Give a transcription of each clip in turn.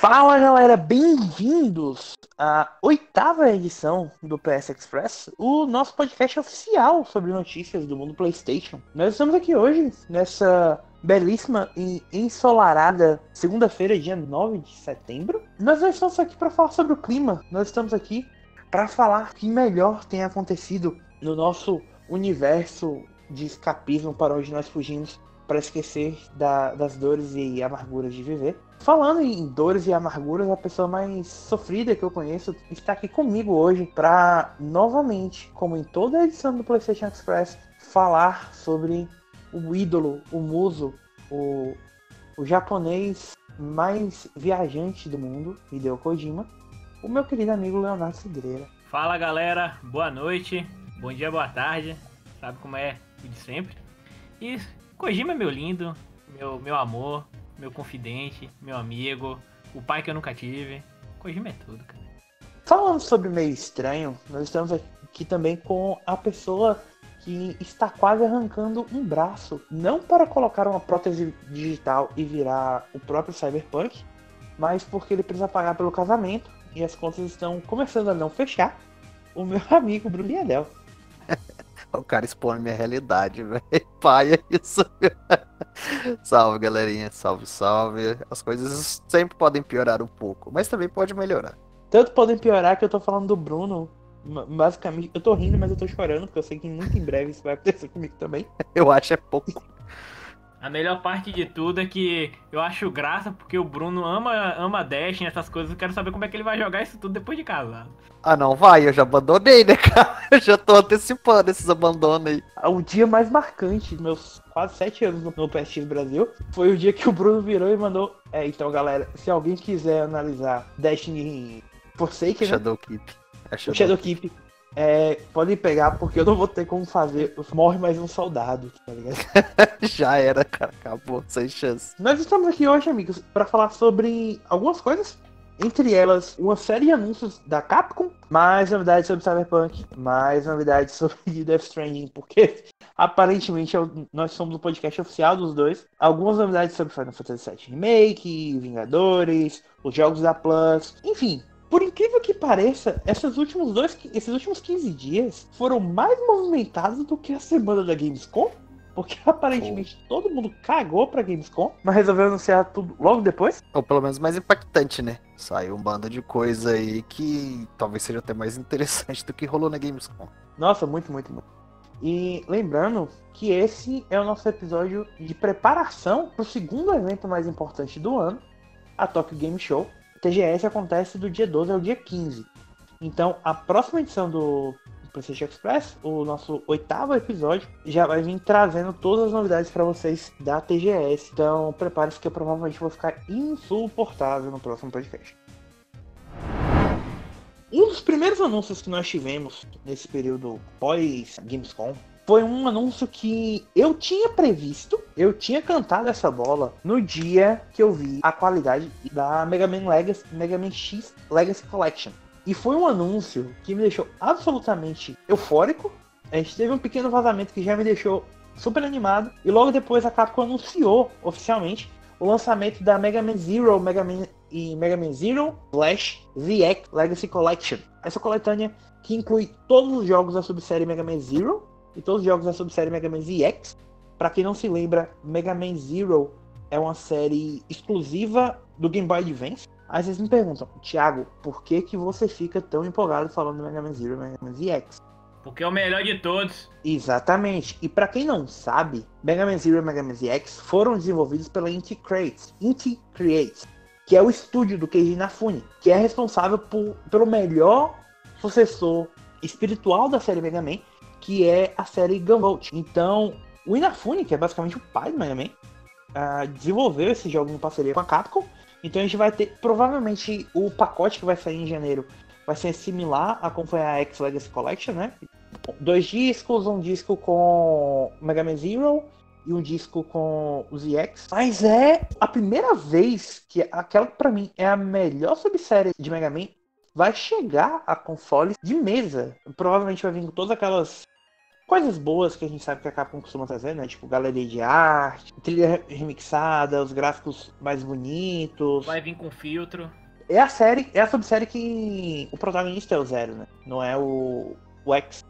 Fala galera, bem-vindos à oitava edição do PS Express, o nosso podcast oficial sobre notícias do mundo PlayStation. Nós estamos aqui hoje nessa belíssima e ensolarada segunda-feira, dia 9 de setembro. Nós não estamos aqui para falar sobre o clima, nós estamos aqui para falar o que melhor tem acontecido no nosso universo de escapismo para onde nós fugimos para esquecer da, das dores e amarguras de viver. Falando em dores e amarguras, a pessoa mais sofrida que eu conheço está aqui comigo hoje para novamente, como em toda a edição do PlayStation Express, falar sobre o ídolo, o muso, o, o japonês mais viajante do mundo, Hideo Kojima, o meu querido amigo Leonardo Cidreira. Fala galera, boa noite, bom dia, boa tarde, sabe como é de sempre. E Kojima é meu lindo, meu, meu amor, meu confidente, meu amigo, o pai que eu nunca tive. Kojima é tudo, cara. Falando sobre meio estranho, nós estamos aqui também com a pessoa que está quase arrancando um braço, não para colocar uma prótese digital e virar o próprio Cyberpunk, mas porque ele precisa pagar pelo casamento e as contas estão começando a não fechar. O meu amigo Bruno Biedel. o cara expõe minha realidade, velho. Pai, é isso. salve, galerinha. Salve, salve. As coisas sempre podem piorar um pouco, mas também pode melhorar. Tanto podem piorar que eu tô falando do Bruno. Basicamente, eu tô rindo, mas eu tô chorando, porque eu sei que muito em breve isso vai acontecer comigo também. eu acho é pouco. A melhor parte de tudo é que eu acho graça porque o Bruno ama, ama Dash essas coisas. Eu quero saber como é que ele vai jogar isso tudo depois de casado. Ah, não, vai, eu já abandonei, né, cara? Eu já tô antecipando esses abandonos aí. O dia mais marcante dos meus quase sete anos no PSX Brasil foi o dia que o Bruno virou e mandou. É, então, galera, se alguém quiser analisar Destiny Forsaken, né? Shadowkeep. É Shadow, Shadowkeep é, podem pegar, porque eu não vou ter como fazer. Morre mais um soldado, tá ligado? Já era, cara. Acabou, sem chance. Nós estamos aqui hoje, amigos, para falar sobre algumas coisas. Entre elas, uma série de anúncios da Capcom, mais novidades sobre Cyberpunk, mais novidades sobre Death Stranding, porque aparentemente é nós somos o podcast oficial dos dois. Algumas novidades sobre Final Fantasy VII Remake, Vingadores, os jogos da Plus, enfim, por incrível que pareça, esses últimos, dois, esses últimos 15 dias foram mais movimentados do que a semana da Gamescom. Porque aparentemente oh. todo mundo cagou pra Gamescom, mas resolveu anunciar tudo logo depois. Ou pelo menos mais impactante, né? Saiu um bando de coisa aí que talvez seja até mais interessante do que rolou na Gamescom. Nossa, muito, muito, muito. E lembrando que esse é o nosso episódio de preparação para o segundo evento mais importante do ano, a Tokyo Game Show, TGS acontece do dia 12 ao dia 15. Então, a próxima edição do PlayStation Express, o nosso oitavo episódio, já vai vir trazendo todas as novidades para vocês da TGS. Então, prepare-se que eu provavelmente vou ficar insuportável no próximo podcast. Um dos primeiros anúncios que nós tivemos nesse período pós-Gamescom foi um anúncio que eu tinha previsto, eu tinha cantado essa bola no dia que eu vi a qualidade da Mega Man Legacy, Mega Man X Legacy Collection. E foi um anúncio que me deixou absolutamente eufórico. A gente teve um pequeno vazamento que já me deixou super animado. E logo depois a Capcom anunciou oficialmente o lançamento da Mega Man Zero, Mega Man e Mega Man Zero Flash ZX Legacy Collection. Essa coletânea que inclui todos os jogos da subsérie Mega Man Zero, e todos os jogos da subsérie Mega Man ZX. Para quem não se lembra, Mega Man Zero é uma série exclusiva do Game Boy Advance. Aí vocês me perguntam, Thiago, por que, que você fica tão empolgado falando do Mega Man Zero e Mega Man ZX? Porque é o melhor de todos. Exatamente. E para quem não sabe, Mega Man Zero e Mega Man ZX foram desenvolvidos pela Inti Creates, Inti Creates, que é o estúdio do Keiji Inafune, que é responsável por, pelo melhor sucessor espiritual da série Mega Man que é a série Gunvolt. Então, o Inafune, que é basicamente o pai do Mega Man, uh, desenvolveu esse jogo em parceria com a Capcom. Então a gente vai ter, provavelmente, o pacote que vai sair em janeiro vai ser similar a como foi a X Legacy Collection, né? Dois discos, um disco com Mega Man Zero e um disco com os EX. Mas é a primeira vez que aquela que pra mim é a melhor subsérie de Mega Man vai chegar a consoles de mesa. Provavelmente vai vir com todas aquelas coisas boas que a gente sabe que a Capcom costuma trazer, né? Tipo, galeria de arte, trilha remixada, os gráficos mais bonitos. Vai vir com filtro. É a série, é a subsérie que o protagonista é o Zero, né? Não é o, o X.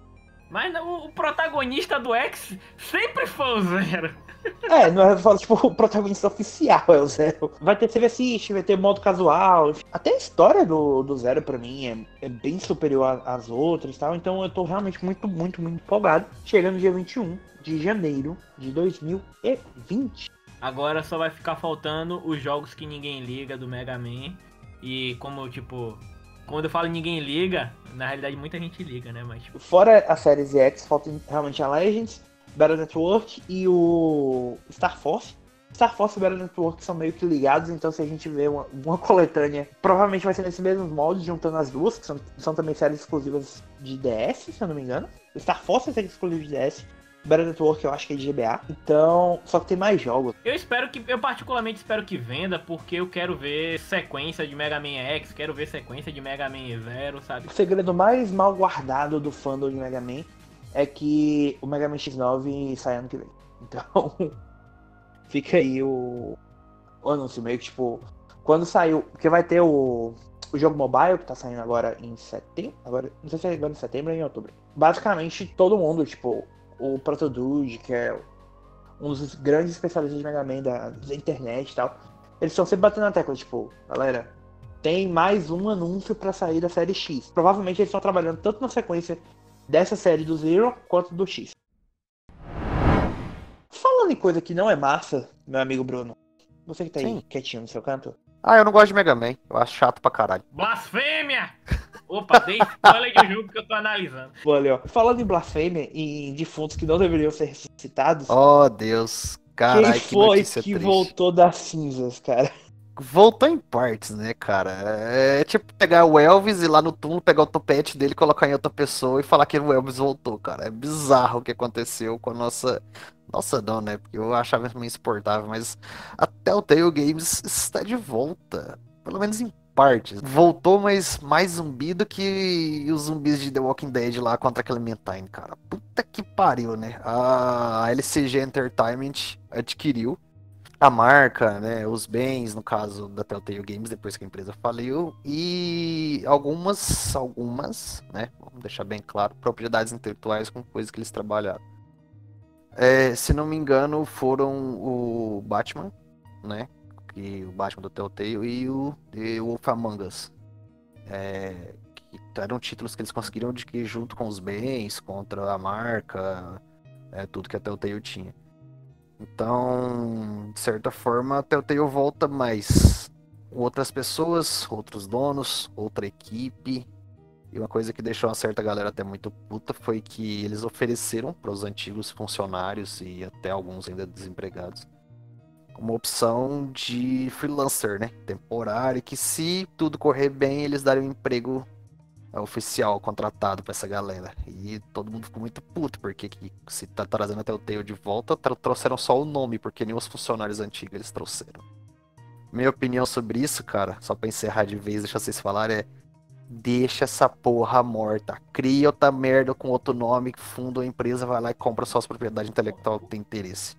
Mas o, o protagonista do X sempre foi o Zero. É, não é falo, tipo, o protagonista oficial é o Zero. Vai ter CV Assist, vai ter modo casual. Até a história do, do Zero, pra mim, é, é bem superior às outras e tal. Então eu tô realmente muito, muito, muito empolgado. Chegando dia 21 de janeiro de 2020. Agora só vai ficar faltando os jogos que ninguém liga do Mega Man. E como, tipo, quando eu falo ninguém liga, na realidade muita gente liga, né? Mas, tipo... Fora a série X, falta realmente a Legends, Battle Network e o Star Force. Star Force e Battle Network são meio que ligados, então se a gente vê uma, uma coletânea, provavelmente vai ser nesse mesmo molde, juntando as duas, que são, são também séries exclusivas de DS, se eu não me engano. Star Force é série exclusiva de DS, Battle Network eu acho que é de GBA. Então, só que tem mais jogos. Eu espero que, eu particularmente espero que venda, porque eu quero ver sequência de Mega Man X, quero ver sequência de Mega Man Zero, sabe? O segredo mais mal guardado do fandom de Mega Man é que o Mega Man X9 sai ano que vem. Então, fica aí o, o anúncio meio que tipo, quando saiu, porque vai ter o, o jogo mobile que tá saindo agora em setembro, agora, não sei se é agora em setembro ou em outubro. Basicamente todo mundo, tipo, o Protodude, que é um dos grandes especialistas de Mega Man da, da internet e tal, eles estão sempre batendo na tecla, tipo, galera, tem mais um anúncio para sair da série X. Provavelmente eles estão trabalhando tanto na sequência dessa série do Zero quanto do X. Falando em coisa que não é massa, meu amigo Bruno, você que tá aí Sim. quietinho no seu canto. Ah, eu não gosto de Mega Man. Eu acho chato pra caralho. Blasfêmia! Opa, dei spoiler de jogo que eu tô analisando. Olha, ó. Falando em blasfêmia e em defuntos que não deveriam ser ressuscitados, Oh, Deus. Caralho, quem que foi que triste. voltou das cinzas, cara? Voltou em partes, né, cara? É tipo pegar o Elvis e lá no túmulo, pegar o topete dele, colocar em outra pessoa e falar que o Elvis voltou, cara. É bizarro o que aconteceu com a nossa. Nossa, não, né? Porque eu achava meio insuportável, mas a Telltale Games está de volta. Pelo menos em partes. Voltou, mas mais zumbi do que os zumbis de The Walking Dead lá contra Clementine, cara. Puta que pariu, né? A LCG Entertainment adquiriu a marca, né, os bens, no caso da Telltale Games, depois que a empresa faliu, e algumas, algumas, né, vamos deixar bem claro, propriedades intelectuais com coisas que eles trabalharam. É, se não me engano, foram o Batman, né, que o Batman do Telltale e o The Wolf Among Us. É, que eram títulos que eles conseguiram adquirir junto com os bens, contra a marca, é, tudo que a Telltale tinha. Então, de certa forma, a Telltale volta mais outras pessoas, outros donos, outra equipe. E uma coisa que deixou uma certa galera até muito puta foi que eles ofereceram para os antigos funcionários e até alguns ainda desempregados uma opção de freelancer, né? Temporário, que se tudo correr bem, eles dariam um emprego oficial contratado pra essa galera. E todo mundo ficou muito puto, porque que, se tá trazendo até o Tale de volta, tro- trouxeram só o nome, porque nem os funcionários antigos eles trouxeram. Minha opinião sobre isso, cara, só pra encerrar de vez, deixa vocês falarem, é. Deixa essa porra morta. Cria outra merda com outro nome, funda uma empresa, vai lá e compra só as propriedades intelectuais que tem interesse.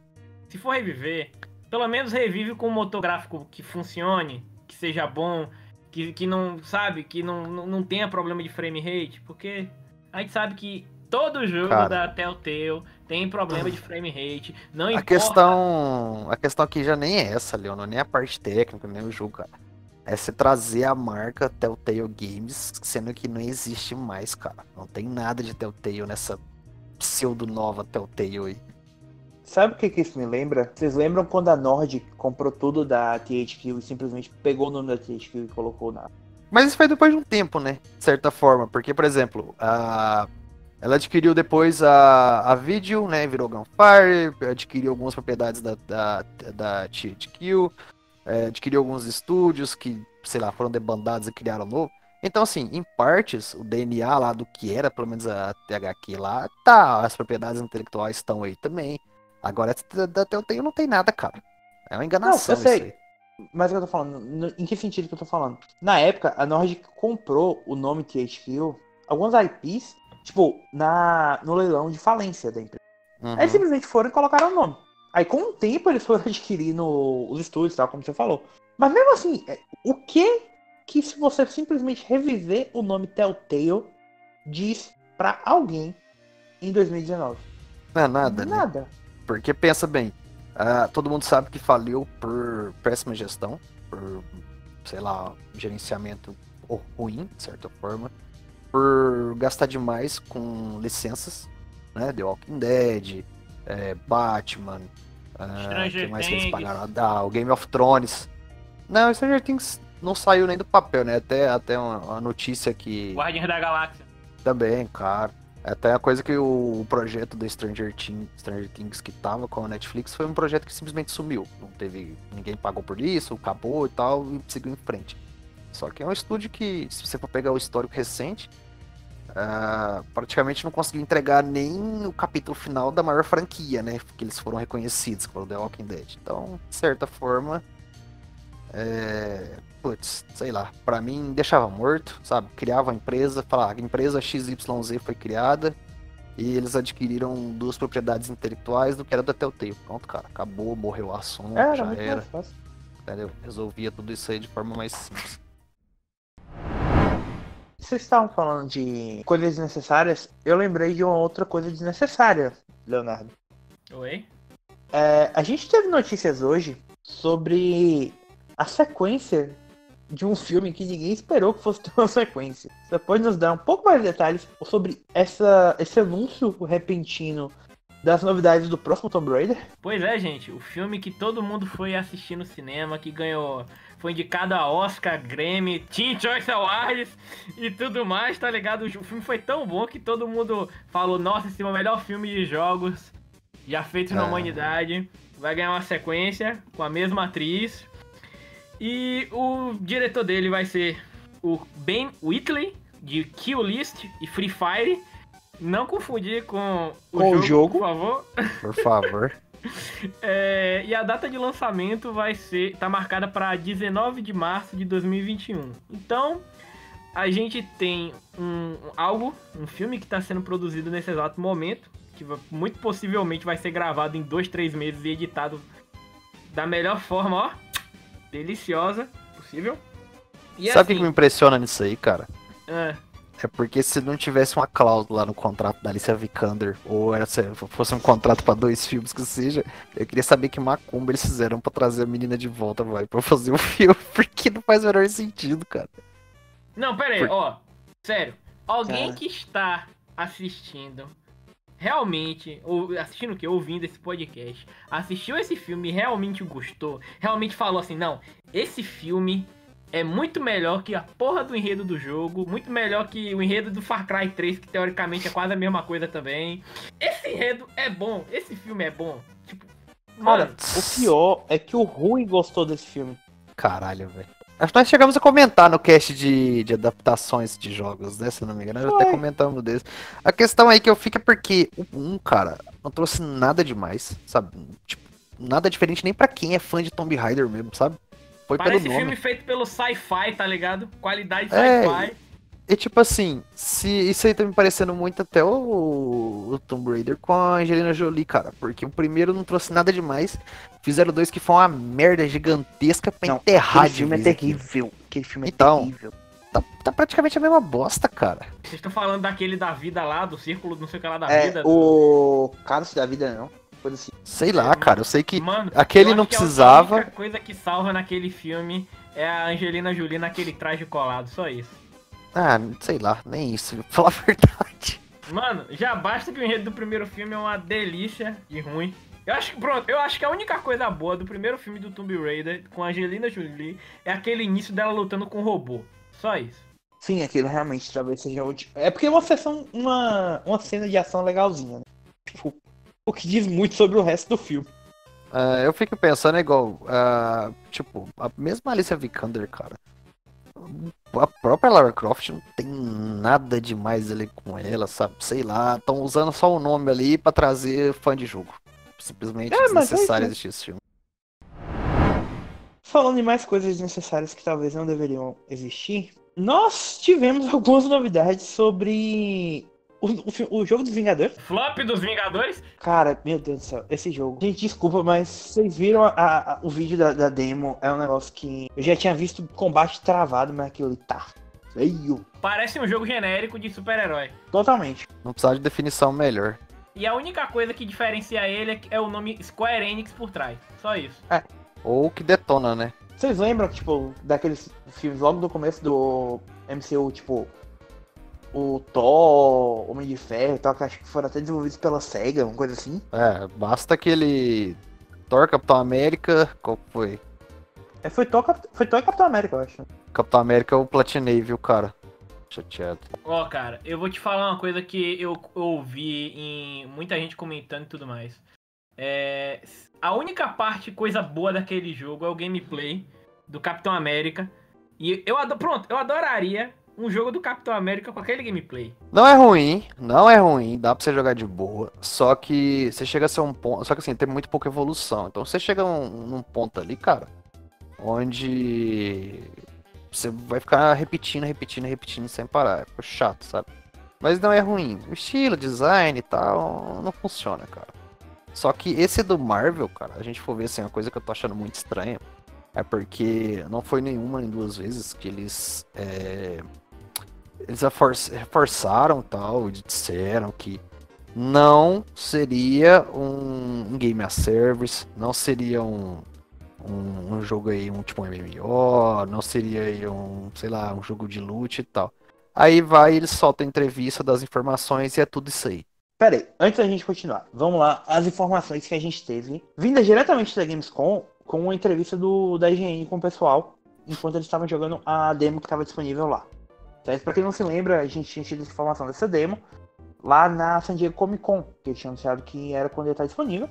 Se for reviver, pelo menos revive com um motor gráfico que funcione, que seja bom, que, que não, sabe, que não, não, não tenha problema de frame rate, porque a gente sabe que todo jogo Cara. da Telltale tem problema de frame rate, não A importa. questão, a questão aqui já nem é essa, Leonor, nem a parte técnica, nem o jogo, cara. É você trazer a marca Telltale Games, sendo que não existe mais, cara. Não tem nada de Telltale nessa pseudo nova Telltale aí. Sabe o que, que isso me lembra? Vocês lembram quando a Nordic comprou tudo da THQ e simplesmente pegou o nome da THQ e colocou na. Mas isso foi depois de um tempo, né? De certa forma. Porque, por exemplo, a... ela adquiriu depois a, a Video, né? Virou Gunfire, adquiriu algumas propriedades da, da, da THQ, é, adquiriu alguns estúdios que, sei lá, foram debandados e criaram novo. Então, assim, em partes, o DNA lá do que era, pelo menos a THQ lá, tá. As propriedades intelectuais estão aí também. Agora, da- da Telltale não tem nada, cara. É uma enganação Não, eu sei. Mas o que eu tô falando? Em que sentido que eu tô falando? Na época, a Nordic comprou o nome THQ, alguns IPs, Tipo, na, no leilão de falência da empresa. Uhum. Aí simplesmente foram e colocaram o nome. Aí com o tempo eles foram adquirindo os estúdios, tal, como você falou. Mas mesmo assim, é, o que que se você simplesmente reviver o nome Telltale diz pra alguém em 2019? Não é nada, né? Porque pensa bem, ah, todo mundo sabe que faliu por péssima gestão, por, sei lá, gerenciamento ruim, de certa forma, por gastar demais com licenças, né? The Walking Dead, é, Batman, que mais que eles pagaram? Ah, o Game of Thrones. Não, Stranger Things não saiu nem do papel, né? Até, até uma, uma notícia que Guardiões da Galáxia. também, cara. Até a coisa que o projeto do Stranger Things, Stranger Things que tava com a Netflix foi um projeto que simplesmente sumiu. Não teve. Ninguém pagou por isso, acabou e tal, e seguiu em frente. Só que é um estúdio que, se você for pegar o histórico recente, ah, praticamente não conseguiu entregar nem o capítulo final da maior franquia, né? Que eles foram reconhecidos, foi o The Walking Dead. Então, de certa forma. É, putz, sei lá, pra mim deixava morto, sabe? Criava a empresa, falava, a empresa XYZ foi criada e eles adquiriram duas propriedades intelectuais do que era da Telltale. Pronto, cara, acabou, morreu o assunto, Era já era, entendeu? Resolvia tudo isso aí de forma mais simples. Vocês estavam falando de coisas desnecessárias. Eu lembrei de uma outra coisa desnecessária, Leonardo. Oi? É, a gente teve notícias hoje sobre a sequência de um filme que ninguém esperou que fosse ter uma sequência. Você pode nos dar um pouco mais de detalhes sobre essa, esse anúncio repentino das novidades do próximo Tomb Raider? Pois é, gente, o filme que todo mundo foi assistir no cinema, que ganhou, foi indicado a Oscar, Grammy, Teen Choice Awards e tudo mais, tá ligado? O filme foi tão bom que todo mundo falou, nossa, esse é o melhor filme de jogos já feito na Ah. humanidade. Vai ganhar uma sequência com a mesma atriz. E o diretor dele vai ser o Ben Whitley, de Kill List e Free Fire. Não confundir com o Com jogo, jogo. por favor. Por favor. É, e a data de lançamento vai ser tá marcada para 19 de março de 2021. Então, a gente tem um algo, um filme que está sendo produzido nesse exato momento, que muito possivelmente vai ser gravado em dois, três meses e editado da melhor forma, ó, deliciosa possível. E Sabe o que assim, que me impressiona nisso aí, cara? ah, É porque se não tivesse uma cláusula lá no contrato da Alicia Vikander, ou era, se fosse um contrato pra dois filmes que seja, eu queria saber que macumba eles fizeram pra trazer a menina de volta, vai, pra fazer o filme, porque não faz o menor sentido, cara. Não, pera aí, Por- ó. Sério. Alguém Cara. que está assistindo, realmente, ou assistindo o quê? Ouvindo esse podcast, assistiu esse filme e realmente gostou, realmente falou assim, não, esse filme é muito melhor que a porra do enredo do jogo, muito melhor que o enredo do Far Cry 3, que teoricamente é quase a mesma coisa também. Esse enredo é bom, esse filme é bom. Tipo, Cara, mano, o pior é que o Rui gostou desse filme. Caralho, velho. Acho que nós chegamos a comentar no cast de, de adaptações de jogos, né? Se não me engano, nós até comentamos desse. A questão aí que eu fico é porque o 1, cara, não trouxe nada demais, sabe? Tipo, nada diferente nem pra quem é fã de Tomb Raider mesmo, sabe? Foi parece pelo nome. filme feito pelo sci-fi, tá ligado? Qualidade É, sci-fi. E tipo assim, se isso aí tá me parecendo muito até o, o Tomb Raider com a Angelina Jolie, cara. Porque o primeiro não trouxe nada demais. Fizeram dois que foi uma merda gigantesca pra enterrar aquele de filme é terrível. Aquele filme é Então. terrível. Tá, tá praticamente a mesma bosta, cara. Vocês estão falando daquele da vida lá, do círculo, não sei o que lá da É, vida. o Cálice da Vida não. Coisa assim. Sei lá, cara. Eu sei que Mano, aquele eu não precisava. A única coisa que salva naquele filme é a Angelina Jolie naquele traje colado, só isso. Ah, sei lá, nem isso, pra falar a verdade. Mano, já basta que o enredo do primeiro filme é uma delícia de ruim. Eu acho que, pronto, eu acho que a única coisa boa do primeiro filme do Tomb Raider com a Angelina Jolie é aquele início dela lutando com o robô. Só isso. Sim, aquilo realmente talvez seja útil. É porque é uma sessão, uma, uma cena de ação legalzinha, né? Tipo, o que diz muito sobre o resto do filme. Ah, eu fico pensando igual, ah, tipo, a mesma Alicia Vikander, cara. A própria Lara Croft não tem nada demais ali com ela, sabe? Sei lá, estão usando só o nome ali pra trazer fã de jogo. Simplesmente É, é desnecessário isso. existir esse filme. Falando em mais coisas desnecessárias que talvez não deveriam existir, nós tivemos algumas novidades sobre O, o, o jogo dos Vingadores? Flop dos Vingadores? Cara, meu Deus do céu, esse jogo. Gente, desculpa, mas vocês viram a, a, o vídeo da, da, demo? É um negócio que. Eu já tinha visto combate travado, mas aquilo ali tá feio. Parece um jogo genérico de super-herói. Totalmente. Não precisa de definição melhor. E a única coisa que diferencia ele é o nome Square Enix por trás. Só isso. É. Ou que detona, né? Vocês lembram, tipo, daqueles filmes logo do começo do MCU, tipo, o Thor, Homem de Ferro e tal, que acho que foram até desenvolvidos pela SEGA, uma coisa assim. É, basta aquele Thor, Capitão América, qual foi? É, foi Thor, foi Thor e Capitão América, eu acho. Capitão América eu platinei, viu, cara? Chateado. Ó, oh, cara, eu vou te falar uma coisa que eu ouvi em muita gente comentando e tudo mais. É, a única parte, coisa boa daquele jogo é o gameplay do Capitão América. E eu adoro, pronto, eu adoraria um jogo do Capitão América com aquele gameplay. Não é ruim, não é ruim, dá pra você jogar de boa. Só que você chega a ser um ponto. Só que assim, tem muito pouca evolução. Então você chega num, num ponto ali, cara, onde você vai ficar repetindo, repetindo, repetindo sem parar. É chato, sabe? Mas não é ruim. O estilo, design e tal, não funciona, cara. Só que esse do Marvel, cara, a gente for ver assim, uma coisa que eu tô achando muito estranha. É porque não foi nenhuma nem duas vezes que eles é, eles reforçaram tal, disseram que não seria um, game as service, não seria um, um, um, jogo aí, um tipo um MMO, não seria aí um, sei lá, um jogo de loot e tal. Aí vai, eles soltam a entrevista das informações e é tudo isso aí. Pera aí, antes da gente continuar, vamos lá, as informações que a gente teve, vindas diretamente da Gamescom, com uma entrevista do, da IGN com o pessoal, enquanto eles estavam jogando a demo que estava disponível lá. Certo? Pra quem não se lembra, a gente tinha tido informação dessa demo lá na San Diego Comic Con, que eles tinham anunciado que era quando ia estar disponível.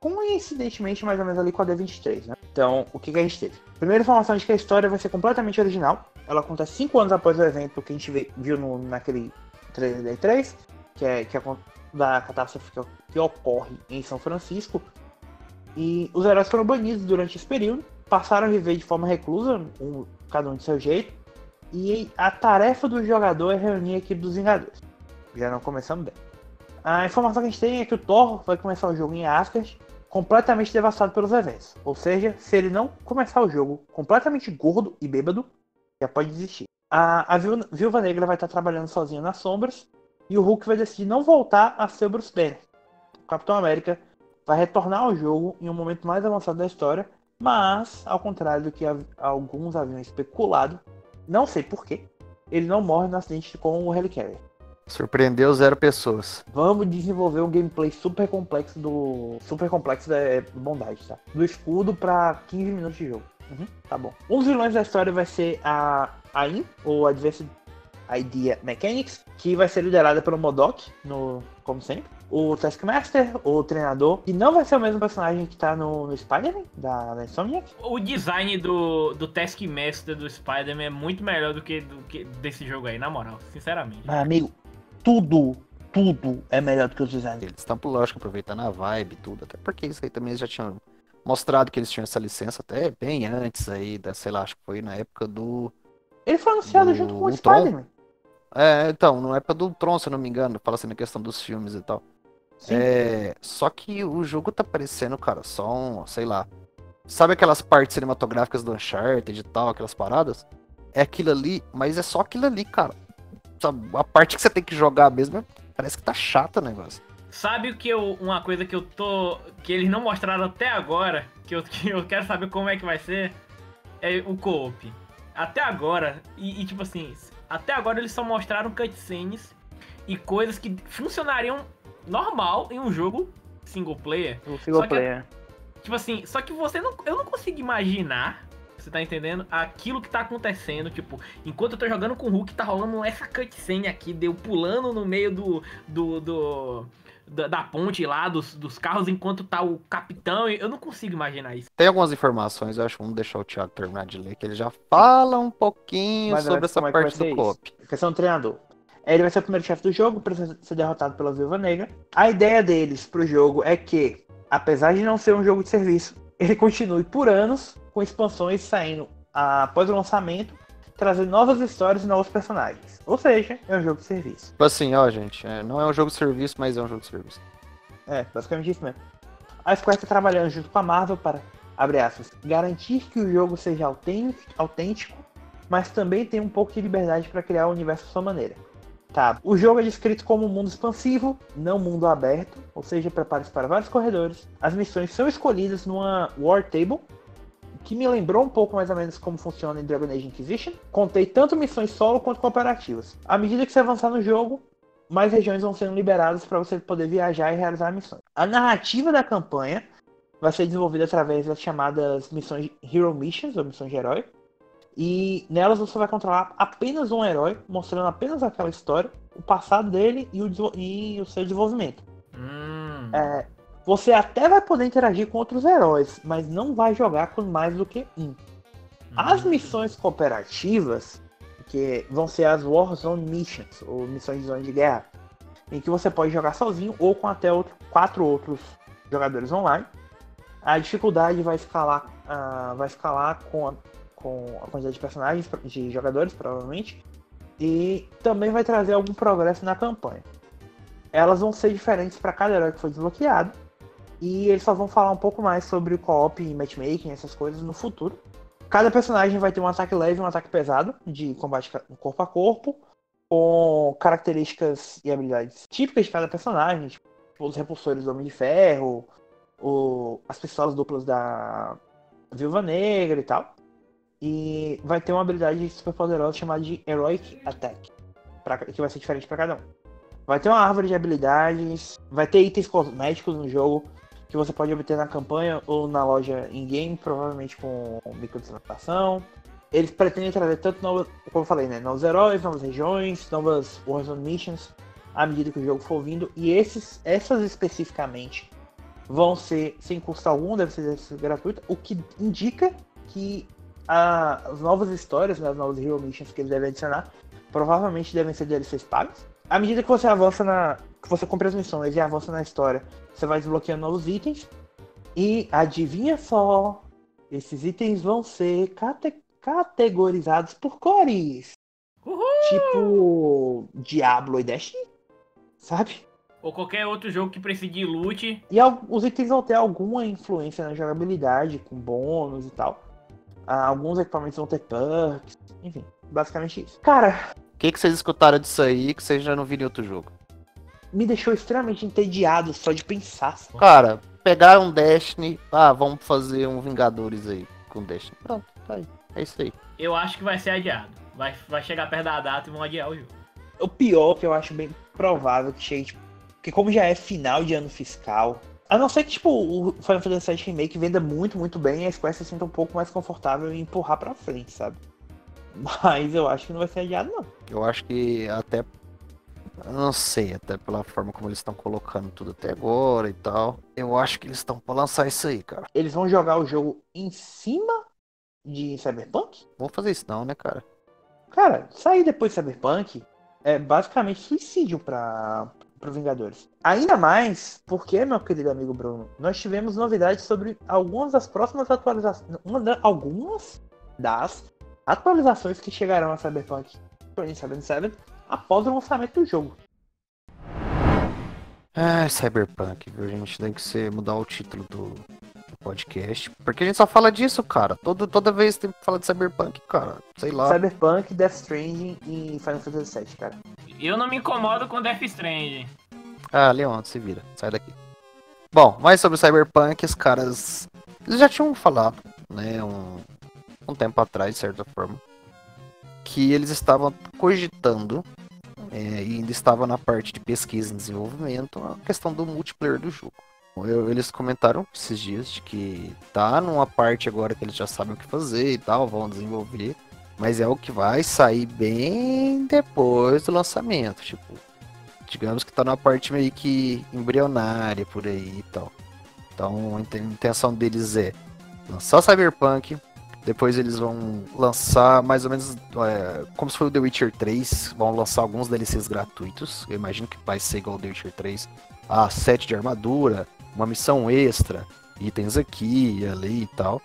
Coincidentemente, mais ou menos ali com a D23, né? Então, o que, que a gente teve? Primeira informação de que a história vai ser completamente original. Ela acontece 5 anos após o evento que a gente viu no, naquele trailer da E3, que é, que é da catástrofe que, que ocorre em São Francisco. E os heróis foram banidos durante esse período, passaram a viver de forma reclusa, um, cada um de seu jeito, e a tarefa do jogador é reunir a equipe dos Vingadores. Já não começamos bem. A informação que a gente tem é que o Thor vai começar o jogo em Asgard completamente devastado pelos eventos. Ou seja, se ele não começar o jogo completamente gordo e bêbado, já pode desistir. A, a Viúva Negra vai estar trabalhando sozinha nas sombras e o Hulk vai decidir não voltar a ser Bruce Banner. O Capitão América vai retornar ao jogo em um momento mais avançado da história, mas, ao contrário do que alguns haviam especulado, não sei porquê, ele não morre no acidente com o Helicarrier. Surpreendeu zero pessoas. Vamos desenvolver um gameplay super complexo do. Super complexo da bondade, tá? Do escudo pra 15 minutos de jogo. Uhum, tá bom. Um dos vilões da história vai ser a AIM, ou Advanced Idea Mechanics, que vai ser liderada pelo Modok, no, como sempre o Taskmaster, o treinador, que não vai ser o mesmo personagem que tá no, no Spider-Man, da, da Insomniac. O design do, do Taskmaster do Spider-Man é muito melhor do que, do que desse jogo aí, na moral, sinceramente. Mas, amigo, tudo, tudo é melhor do que os designs. Eles estão, lógico, aproveitando a vibe e tudo, até porque isso aí também eles já tinham mostrado que eles tinham essa licença até bem antes aí, da, sei lá, acho que foi na época do... Ele foi anunciado do, junto com o Spider-Man. É, então, na época do Tron, se eu não me engano, fala assim na questão dos filmes e tal. É, só que o jogo tá parecendo, cara, só um, sei lá. Sabe aquelas partes cinematográficas do Uncharted e tal, aquelas paradas? É aquilo ali, mas é só aquilo ali, cara. Sabe, a parte que você tem que jogar mesmo, parece que tá chato o negócio. Sabe o que eu. Uma coisa que eu tô. que eles não mostraram até agora, que eu, que eu quero saber como é que vai ser, é o co-op. Até agora, e, e tipo assim, até agora eles só mostraram cutscenes e coisas que funcionariam normal em um jogo single player. Um single player. Tipo assim, só que você não. Eu não consigo imaginar. Você tá entendendo? Aquilo que tá acontecendo, tipo, enquanto eu tô jogando com o Hulk, tá rolando essa cutscene aqui, deu pulando no meio do. do, do da, da, ponte lá, dos, dos carros, enquanto tá o capitão. Eu não consigo imaginar isso. Tem algumas informações, eu acho. Vamos deixar o Thiago terminar de ler, que ele já fala um pouquinho Mas sobre essa é parte do coop. Questão do treinador. Ele vai ser o primeiro chefe do jogo para ser derrotado pela Viúva Negra. A ideia deles pro jogo é que, apesar de não ser um jogo de serviço, ele continue por anos com expansões saindo após o lançamento trazer novas histórias e novos personagens. Ou seja, é um jogo de serviço. Tipo assim, ó, gente, é, não é um jogo de serviço, mas é um jogo de serviço. É, basicamente isso mesmo. A Square está trabalhando junto com a Marvel para, abre aspas, garantir que o jogo seja autêntico, mas também tem um pouco de liberdade para criar o universo à sua maneira. Tá. O jogo é descrito como um mundo expansivo, não mundo aberto, ou seja, prepare-se para vários corredores. As missões são escolhidas numa War Table, que me lembrou um pouco mais ou menos como funciona em Dragon Age Inquisition. Contei tanto missões solo quanto cooperativas. À medida que você avançar no jogo, mais regiões vão sendo liberadas para você poder viajar e realizar missões. A narrativa da campanha vai ser desenvolvida através das chamadas missões Hero Missions, ou missões de herói, e nelas você vai controlar apenas um herói, mostrando apenas aquela história, o passado dele e o, e o seu desenvolvimento. Hum. É, você até vai poder interagir com outros heróis, mas não vai jogar com mais do que um. As missões cooperativas, que vão ser as Warzone Missions, ou missões de zona de guerra, em que você pode jogar sozinho ou com até outro, quatro outros jogadores online. A dificuldade vai escalar, uh, vai escalar com com a quantidade de personagens, de jogadores, provavelmente, e também vai trazer algum progresso na campanha. Elas vão ser diferentes para cada herói que foi desbloqueado, e eles só vão falar um pouco mais sobre o co-op e matchmaking, essas coisas no futuro. Cada personagem vai ter um ataque leve e um ataque pesado, de combate corpo a corpo, com características e habilidades típicas de cada personagem, tipo os repulsores do Homem de Ferro, o, as pistolas duplas da Viúva Negra e tal. E vai ter uma habilidade super poderosa chamada de Heroic Attack, pra, que vai ser diferente para cada um. Vai ter uma árvore de habilidades, vai ter itens cosméticos no jogo que você pode obter na campanha ou na loja in-game, provavelmente com microtransação. Eles pretendem trazer tanto novos, como eu falei, né, novos heróis, novas regiões, novas Warzone Missions à medida que o jogo for vindo. E esses, essas especificamente vão ser sem custo algum, deve ser gratuita, o que indica que a, as novas histórias, né, as novas Hero Missions que eles devem adicionar, provavelmente devem ser DLCs pagos. À medida que você avança na. que você cumpre as missões e avança na história, você vai desbloqueando novos itens. E adivinha só, esses itens vão ser cate categorizados por cores. Uhul! Tipo Diablo e Destiny, sabe? Ou qualquer outro jogo que precise de loot. E os itens vão ter alguma influência na jogabilidade, com bônus e tal. Ah, alguns equipamentos vão ter perks, enfim, basicamente isso. Cara. O que, que vocês escutaram disso aí que vocês já não viram em outro jogo? Me deixou extremamente entediado só de pensar. Cara, pegar um Destiny, ah, vamos fazer um Vingadores aí com Destiny. Pronto, tá aí. É isso aí. Eu acho que vai ser adiado. Vai, vai chegar perto da data e vão adiar o jogo. O pior que eu acho bem provável que chegue, tipo, porque como já é final de ano fiscal, a não ser que, tipo, o Final Fantasy VII Remake venda muito, muito bem e a Square se sinta um pouco mais confortável em empurrar pra frente, sabe? Mas eu acho que não vai ser adiado, não. Eu acho que até. Eu não sei, até pela forma como eles estão colocando tudo até agora e tal. Eu acho que eles estão pra lançar isso aí, cara. Eles vão jogar o jogo em cima de Cyberpunk? Vão fazer isso não, né, cara? Cara, sair depois de Cyberpunk é basicamente suicídio pra, para Vingadores. Ainda mais porque, meu querido amigo Bruno, nós tivemos novidades sobre algumas das próximas atualizações. algumas das atualizações que chegarão a Cyberpunk 2077 após o lançamento do jogo. Ah, Cyberpunk, viu? A gente tem que ser, mudar o título do, podcast. Porque a gente só fala disso, cara. Todo, toda vez tem que falar de Cyberpunk, cara. Sei lá. Cyberpunk, Death Stranding e Final Fantasy VII, cara. Eu não me incomodo com Death Stranding. Ah, Leon, se vira. Sai daqui. Bom, mais sobre Cyberpunk, os caras. Eles já tinham falado, né? Um, um tempo atrás, de certa forma. Que eles estavam cogitando é, e ainda estava na parte de pesquisa e desenvolvimento a questão do multiplayer do jogo. Eu, eles comentaram esses dias de que tá numa parte agora que eles já sabem o que fazer e tal, vão desenvolver, mas é o que vai sair bem depois do lançamento, tipo, digamos que tá numa parte meio que embrionária por aí e tal. Então a intenção deles é lançar Cyberpunk, depois eles vão lançar mais ou menos é, como se foi o The Witcher 3, vão lançar alguns DLCs gratuitos. Eu imagino que vai ser igual o The Witcher 3, a ah, set de armadura, uma missão extra, itens aqui e ali e tal.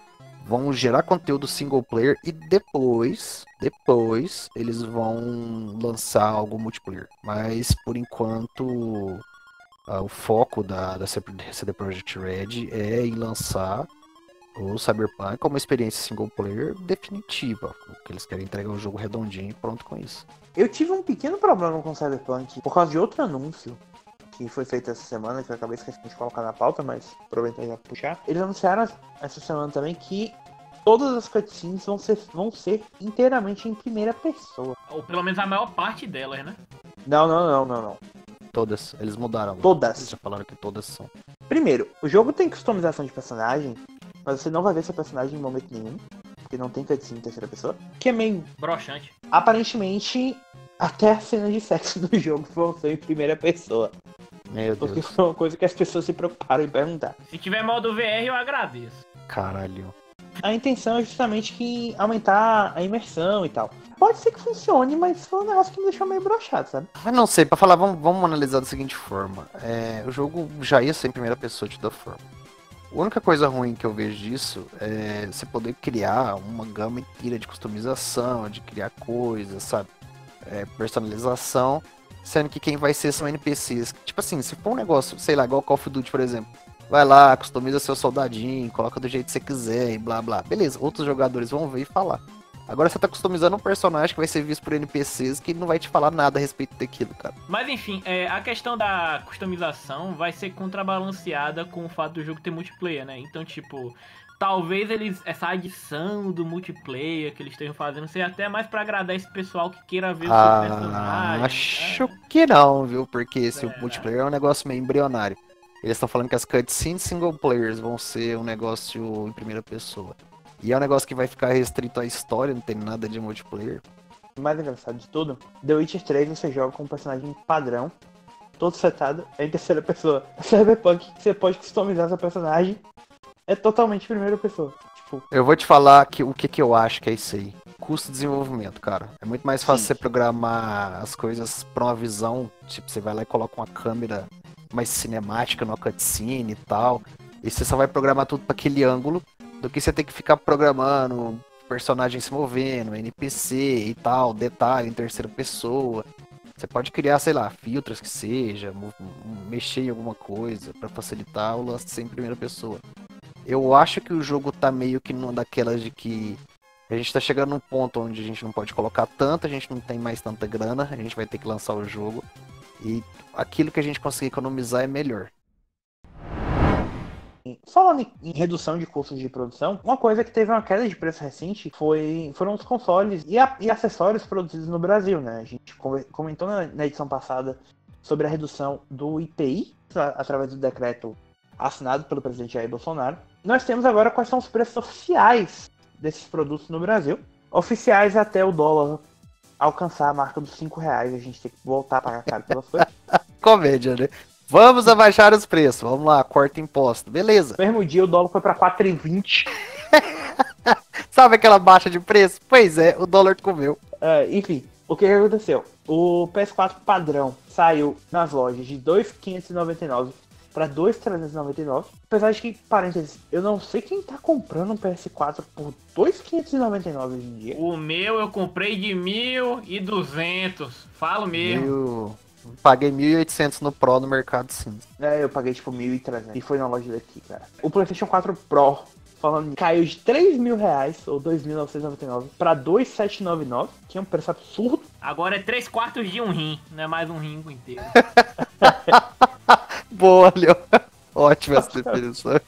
vão gerar conteúdo single player e depois, depois eles vão lançar algo multiplayer. Mas por enquanto uh, o foco da, da CD Projekt Red é em lançar o Cyberpunk como uma experiência single player definitiva. Que eles querem entregar o jogo redondinho e pronto com isso. Eu tive um pequeno problema com o Cyberpunk por causa de outro anúncio que foi feito essa semana, que eu acabei esquecendo de colocar na pauta, mas aproveitando já puxar. Eles anunciaram essa semana também que todas as cutscenes vão ser, vão ser inteiramente em primeira pessoa. Ou pelo menos a maior parte delas, né? Não, não, não, não, não. Todas. Eles mudaram. Todas. Eles já falaram que todas são. Primeiro, o jogo tem customização de personagem, mas você não vai ver seu personagem em momento nenhum. Porque não tem cutscene em terceira pessoa. Que é meio. Broxante. Aparentemente, até as cenas de sexo do jogo vão ser em primeira pessoa. Meu Porque Deus. foi uma coisa que as pessoas se preocuparam em perguntar. Se tiver modo VR, eu agradeço. Caralho. A intenção é justamente que aumentar a imersão e tal. Pode ser que funcione, mas foi um negócio que me deixou meio broxado, sabe? Mas não sei, pra falar, vamos, vamos analisar da seguinte forma. É, o jogo já ia ser em primeira pessoa de toda forma. A única coisa ruim que eu vejo disso é você poder criar uma gama inteira de customização, de criar coisas, sabe? É, personalização, sendo que quem vai ser são NPCs. Tipo assim, se for um negócio, sei lá, igual Call of Duty, por exemplo. Vai lá, customiza seu soldadinho, coloca do jeito que você quiser e blá blá. Beleza, outros jogadores vão ver e falar. Agora você tá customizando um personagem que vai ser visto por NPCs que não vai te falar nada a respeito daquilo, cara. Mas enfim, é, a questão da customização vai ser contrabalanceada com o fato do jogo ter multiplayer, né? Então, tipo, talvez eles essa adição do multiplayer que eles estejam fazendo seja até mais pra agradar esse pessoal que queira ver o seu personagem. Ah, acho né? que não, viu? Porque se É. o multiplayer é um negócio meio embrionário. Eles estão falando que as cutscenes single players vão ser um negócio em primeira pessoa. E é um negócio que vai ficar restrito à história, não tem nada de multiplayer. O mais engraçado de tudo, The Witcher 3 você joga com um personagem padrão, todo setado, é em terceira pessoa. Cyberpunk, você pode customizar seu personagem, é totalmente primeira pessoa. Tipo, Eu vou te falar que, o que, que eu acho que é isso aí. Custo de desenvolvimento, cara. É muito mais fácil Sim. você programar as coisas pra uma visão. Tipo, você vai lá e coloca uma câmera mais cinemática no cutscene e tal. E você só vai programar tudo pra aquele ângulo. Do que você ter que ficar programando personagem se movendo, NPC e tal, detalhe em terceira pessoa. Você pode criar, sei lá, filtros que seja, mexer em alguma coisa pra facilitar o lance em primeira pessoa. Eu acho que o jogo tá meio que numa daquelas de que a gente tá chegando num ponto onde a gente não pode colocar tanto, a gente não tem mais tanta grana, a gente vai ter que lançar o jogo. E aquilo que a gente conseguir economizar é melhor. Falando em- redução de custos de produção, uma coisa que teve uma queda de preço recente foi, foram os consoles e, a- e acessórios produzidos no Brasil, né? A gente comentou na, na edição passada sobre a redução do IPI a- através do decreto assinado pelo presidente Jair Bolsonaro. Nós temos agora quais são os preços oficiais desses produtos no Brasil. Oficiais até o dólar alcançar a marca dos 5 reais. A gente tem que voltar a pagar caro pelas coisas. Comédia, né? Vamos abaixar os preços, vamos lá, corta imposto, beleza. No mesmo dia o dólar foi para 4,20. Sabe aquela baixa de preço? Pois é, o dólar comeu. É, enfim, o que aconteceu? O PS4 padrão saiu nas lojas de 2,599 para 2,399. Apesar de que, parênteses, eu não sei quem tá comprando um PS4 por 2,599 hoje em dia. O meu eu comprei de 1.200. Falo mesmo. Eu paguei 1.800 no Pro no Mercado Cinza. É, eu paguei tipo 1.300 e foi na loja daqui, cara. O PlayStation 4 Pro, falando, caiu de 3 mil reais, ou 2.999, para 2,799, que é um preço absurdo. Agora é 3 quartos de um rim, não é mais um rim inteiro. Boa, Leo. Ótima essa definição.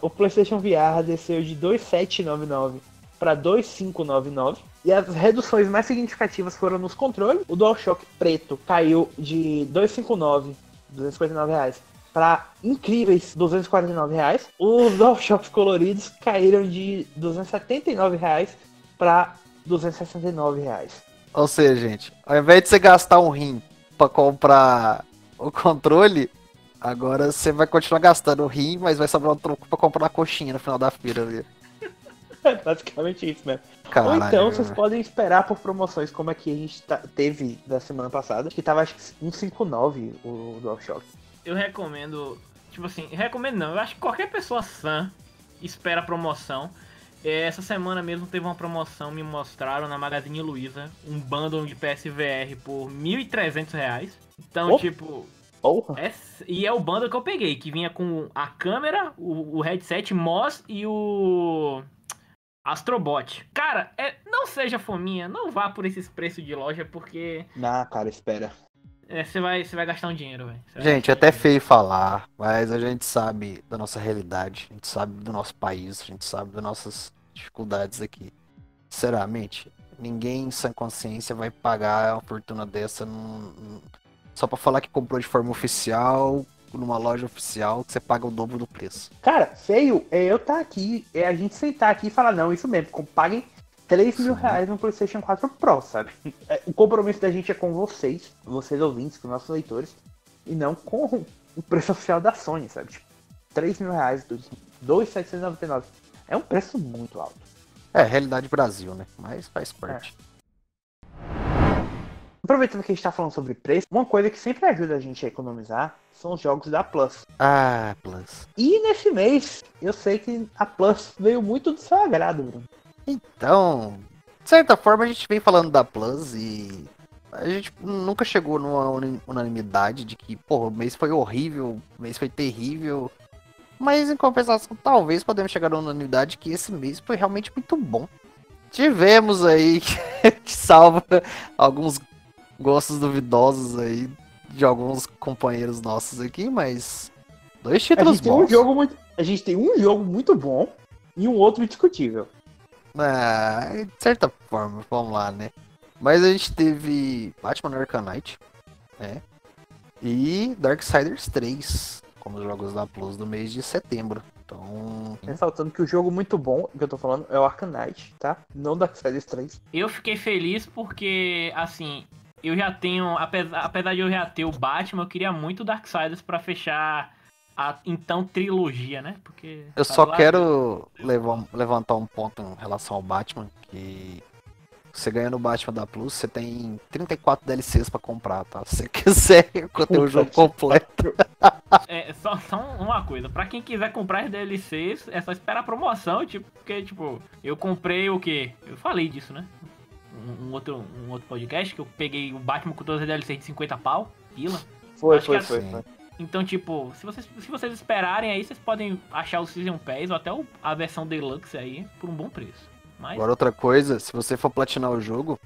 O PlayStation VR desceu de 2,799 para 2,599. E as reduções mais significativas foram nos controles. O DualShock preto caiu de 259, 259 reais, para incríveis 249 reais. Os DualShocks coloridos caíram de 279 reais para 269 reais. Ou seja, gente, ao invés de você gastar um rim pra comprar o controle, agora você vai continuar gastando o rim, mas vai sobrar um troco pra comprar a coxinha no final da feira. É basicamente isso mesmo. Caralho. Ou então vocês podem esperar por promoções como a que a gente tá- teve da semana passada, que tava acho que 159 o DualShock. Eu recomendo, tipo assim, recomendo não, eu acho que qualquer pessoa sã espera promoção. É, essa semana mesmo teve uma promoção, me mostraram na Magazine Luiza, um bundle de PSVR por R$ 1.300. Então, Oh. tipo, é- e é o bundle que eu peguei, que vinha com a câmera, o, o headset MOS e o Astrobot. Cara, é, não seja fominha, não vá por esses preços de loja, porque Não, cara, espera. é, você vai, você vai gastar um dinheiro, velho. Vai Gente, é até dinheiro. feio falar, mas a gente sabe da nossa realidade, a gente sabe do nosso país, a gente sabe das nossas dificuldades aqui. Sinceramente, ninguém sem consciência vai pagar uma fortuna dessa num- num- só pra falar que comprou de forma oficial, numa loja oficial, que você paga o dobro do preço. Cara, feio é eu estar aqui, é a gente sentar aqui e falar, não, isso mesmo, paguem 3 mil Sim. reais no PlayStation 4 Pro, sabe? É, O compromisso da gente é com vocês, vocês ouvintes, com nossos leitores, e não com o preço oficial da Sony, sabe? Tipo, 3 mil reais, dois- 2,799. É um preço muito alto. É, realidade Brasil, né? Mas faz parte. Aproveitando que a gente tá falando sobre preço, uma coisa que sempre ajuda a gente a economizar são os jogos da Plus. Ah, Plus. E nesse mês, eu sei que a Plus veio muito do seu agrado, Bruno. Então, de certa forma a gente vem falando da Plus e a gente nunca chegou numa unanimidade de que, pô, o mês foi horrível, o mês foi terrível. Mas em compensação, talvez podemos chegar numa unanimidade que esse mês foi realmente muito bom. Tivemos aí que salva alguns gostos duvidosos aí de alguns companheiros nossos aqui, mas dois A títulos tem um bons. jogo muito, a gente tem um jogo muito bom e um outro discutível. Ah, de certa forma, vamos lá, né? Mas a gente teve Batman Arkham Knight, né? E Darksiders 3 como jogos da Plus do mês de setembro. Então, Ressaltando que o jogo muito bom que eu tô falando é o Arkham Knight, tá? Não Darksiders 3. Eu fiquei feliz porque, assim, eu já tenho, apesar, apesar de eu já ter o Batman, eu queria muito o Darksiders pra fechar a então trilogia, né? Porque eu tá só lado- quero levar- levantar um ponto em relação ao Batman, que você ganhando o Batman da Plus, você tem 34 DLCs pra comprar, tá? Se você quiser ter o jogo completo. É, só, só uma coisa, pra quem quiser comprar as DLCs, é só esperar a promoção, tipo, porque, tipo, eu comprei o quê? Eu falei disso, né? Um, um outro, um outro podcast que eu peguei o Batman com todas as DLCs de 50 pau, pila. Foi, foi, foi, assim. foi. Então, tipo, se vocês, se vocês esperarem aí, vocês podem achar o Season Pass ou até o- a versão Deluxe aí por um bom preço. Mas, Agora outra coisa, se você for platinar o jogo,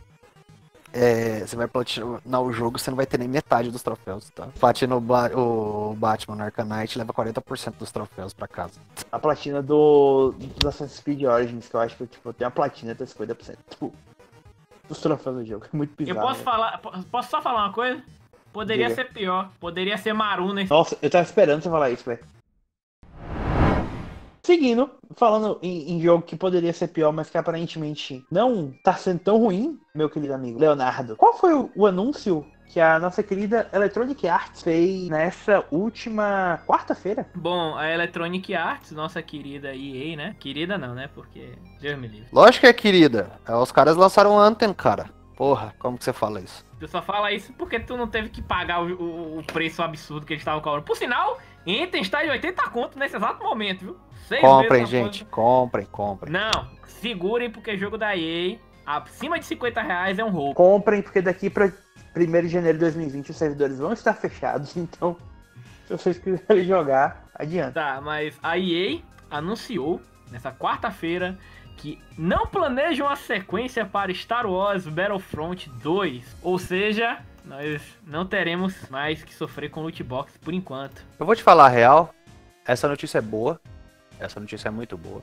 é, você vai platinar o jogo, você não vai ter nem metade dos troféus, tá? Platina o, Ba- o Batman no Arkham Knight leva 40% dos troféus pra casa. A platina do, do Assassin's Creed Origins, que eu acho que tipo, tem a platina até 50%. Tipo, dos troféus do jogo. É muito eu bizarro. posso né? falar, po- posso só falar uma coisa? Poderia Diga. ser pior, poderia ser Maru nesse Nossa, eu tava esperando você falar isso, velho. Seguindo, falando em, em jogo que poderia ser pior, mas que aparentemente não tá sendo tão ruim, meu querido amigo Leonardo. Qual foi o, o anúncio que a nossa querida Electronic Arts fez nessa última quarta-feira? Bom, a Electronic Arts, nossa querida EA, né? Querida não, né? Porque Deus me livre. Lógico que é querida. É, Os caras lançaram o Anthem, cara. Porra, como que você fala isso? Tu só fala isso porque tu não teve que pagar o, o- o preço absurdo que eles estavam cobrando. Por sinal, Enten está em 80 conto nesse exato momento, viu? Seis Comprem, gente. Comprem, comprem. Não, segurem porque jogo da EA, acima de 50 reais é um roubo. Comprem, porque daqui pra 1 de janeiro de 2020 os servidores vão estar fechados, então se vocês quiserem jogar, adianta. Tá, mas a EA anunciou nessa quarta-feira que não planeja uma sequência para Star Wars Battlefront 2. Ou seja, nós não teremos mais que sofrer com loot box por enquanto. Eu vou te falar a real. Essa notícia é boa. Essa notícia é muito boa.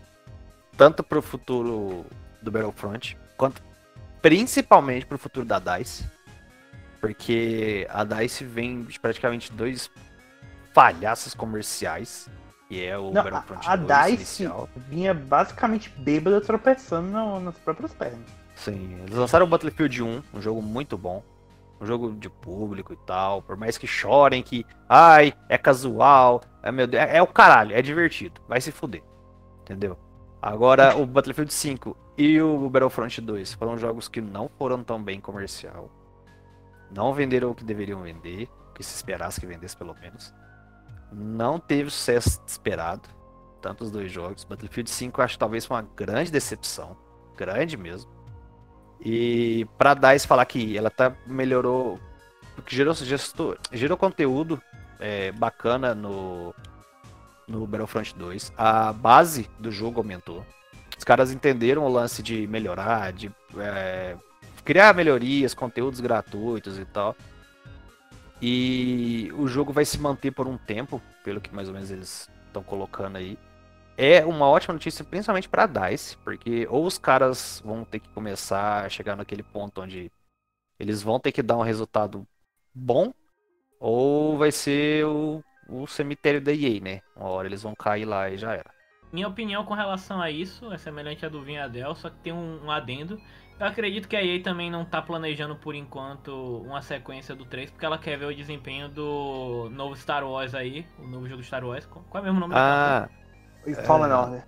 Tanto pro futuro do Battlefront, quanto principalmente pro futuro da DICE. Porque a DICE vem de praticamente dois falhaços comerciais. Que é o Não, Battlefront a, a 2 DICE inicial. vinha basicamente bêbada tropeçando no- nas próprias pernas. Sim, eles lançaram o Battlefield 1, um jogo muito bom. Um jogo de público e tal. Por mais que chorem que, ai, é casual, é meu Deus, é, é o caralho, é divertido. Vai se fuder. Entendeu? Agora, o Battlefield 5 e o Battlefront 2 foram jogos que não foram tão bem comercial. Não venderam o que deveriam vender, o que se esperasse que vendesse pelo menos. Não teve o sucesso esperado. tanto os dois jogos. Battlefield 5 eu acho talvez uma grande decepção. Grande mesmo. E pra DICE falar que ela tá melhorou. Porque gerou, gestor, gerou conteúdo é, bacana no, no Battlefront 2. A base do jogo aumentou. Os caras entenderam o lance de melhorar, de é, criar melhorias, conteúdos gratuitos e tal. E o jogo vai se manter por um tempo, pelo que mais ou menos eles estão colocando aí. É uma ótima notícia, principalmente para DICE, porque ou os caras vão ter que começar a chegar naquele ponto onde eles vão ter que dar um resultado bom, ou vai ser o, o cemitério da EA, né? Uma hora eles vão cair lá e já era. Minha opinião com relação a isso é semelhante à do Vinhadel, só que tem um, um adendo. Eu acredito que a EA também não tá planejando por enquanto uma sequência do 3, porque ela quer ver o desempenho do novo Star Wars aí, o novo jogo Star Wars. Qual é o mesmo nome Ah, E Fallen Order.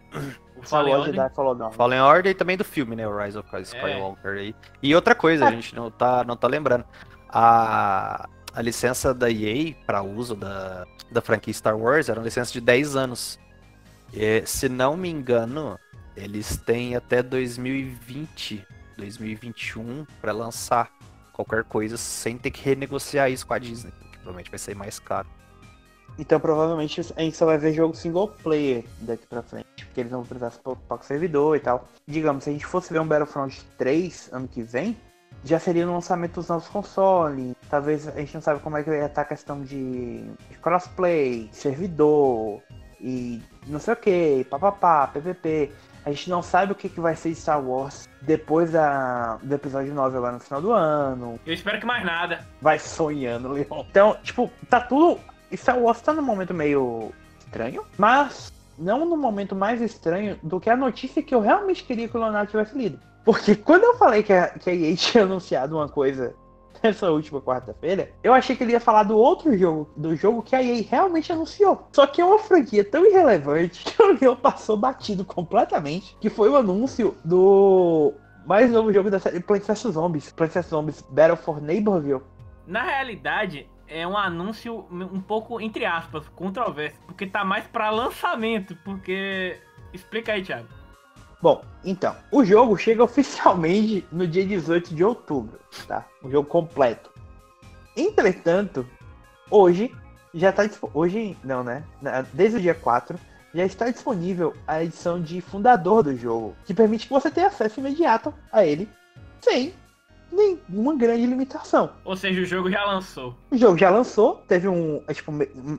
O Fallen Order. Jedi Fallen Order. Fallen Order e também do filme, né? O Rise of Skywalker aí. E outra coisa, a gente não tá, não tá lembrando. A, a licença da EA para uso da, da franquia Star Wars era uma licença de 10 anos. E, se não me engano, eles têm até 2020, 2021 para lançar qualquer coisa sem ter que renegociar isso com a Disney, que provavelmente vai ser mais caro. Então provavelmente a gente só vai ver jogo single player daqui pra frente. Porque eles vão precisar se preocupar com o servidor e tal. Digamos, se a gente fosse ver um Battlefront 3 ano que vem, já seria no lançamento dos novos consoles. Talvez a gente não sabe como é que vai estar a questão de, de crossplay, servidor e não sei o que, papapá, PVP. A gente não sabe o que, que vai ser Star Wars depois da, do episódio 9 agora no final do ano Eu espero que mais nada. vai sonhando, Leon. Então, tipo, tá tudo. Star Wars tá num momento meio estranho, mas não no momento mais estranho do que a notícia que eu realmente queria que o Leonardo tivesse lido. Porque quando eu falei que a, que a EA tinha anunciado uma coisa nessa última quarta-feira, eu achei que ele ia falar do outro jogo, do jogo que a EA realmente anunciou. Só que é uma franquia tão irrelevante que o Leon passou batido completamente, que foi o anúncio do mais novo jogo da série Plants vs Zombies, Plants vs Zombies Battle for Neighborville. Na realidade, é um anúncio um pouco, entre aspas, controverso, porque tá mais pra lançamento, porque... Explica aí, Thiago. Bom, então, o jogo chega oficialmente no dia 18 de outubro, tá? O jogo completo. Entretanto, hoje já tá disponível. Hoje, não, né? Desde o dia 4, já está disponível a edição de fundador do jogo, que permite que você tenha acesso imediato a ele sem nenhuma grande limitação. Ou seja, o jogo já lançou. O jogo já lançou, teve um. é, Tipo,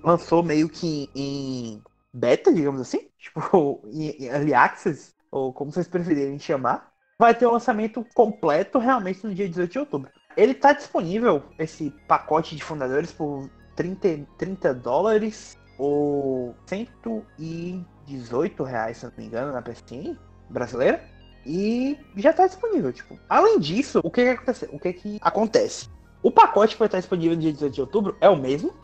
lançou meio que em beta, digamos assim. Tipo, em, em early access, ou como vocês preferirem chamar. Vai ter o lançamento completo realmente no dia 18 de outubro. Ele tá disponível, esse pacote de fundadores, por 30, 30 dólares ou 118 reais, se não me engano, na PSN brasileira. E já tá disponível, tipo. Além disso, o que que acontece? O que que acontece? O pacote que vai estar disponível no dia 18 de outubro é o mesmo,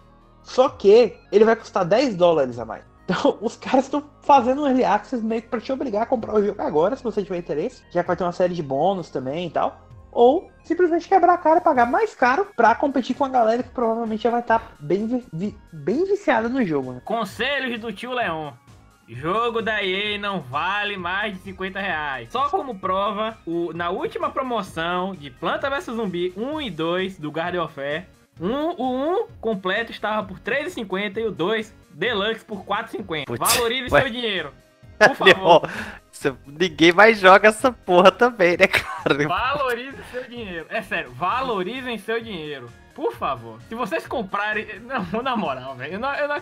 só que ele vai custar 10 dólares a mais. Então, os caras estão fazendo um early access meio que pra te obrigar a comprar o jogo agora, se você tiver interesse. Já vai ter uma série de bônus também e tal. Ou simplesmente quebrar a cara e pagar mais caro pra competir com a galera que provavelmente já vai estar bem, vi- vi- bem viciada no jogo, né? Conselhos do tio Leon. Jogo da EA não vale mais de 50 reais. Só como prova, o- na última promoção de Planta vs Zumbi 1 e 2 do Garden of Fair, um, o 1 completo estava por 3,50 e o 2 Deluxe por 4,50. Putz, Valorize ué. seu dinheiro. Por favor. Ninguém mais joga essa porra também, né, cara? Valorize seu dinheiro. É sério, valorizem seu dinheiro. Por favor. Se vocês comprarem. Não, na moral, velho. Eu não, eu, não,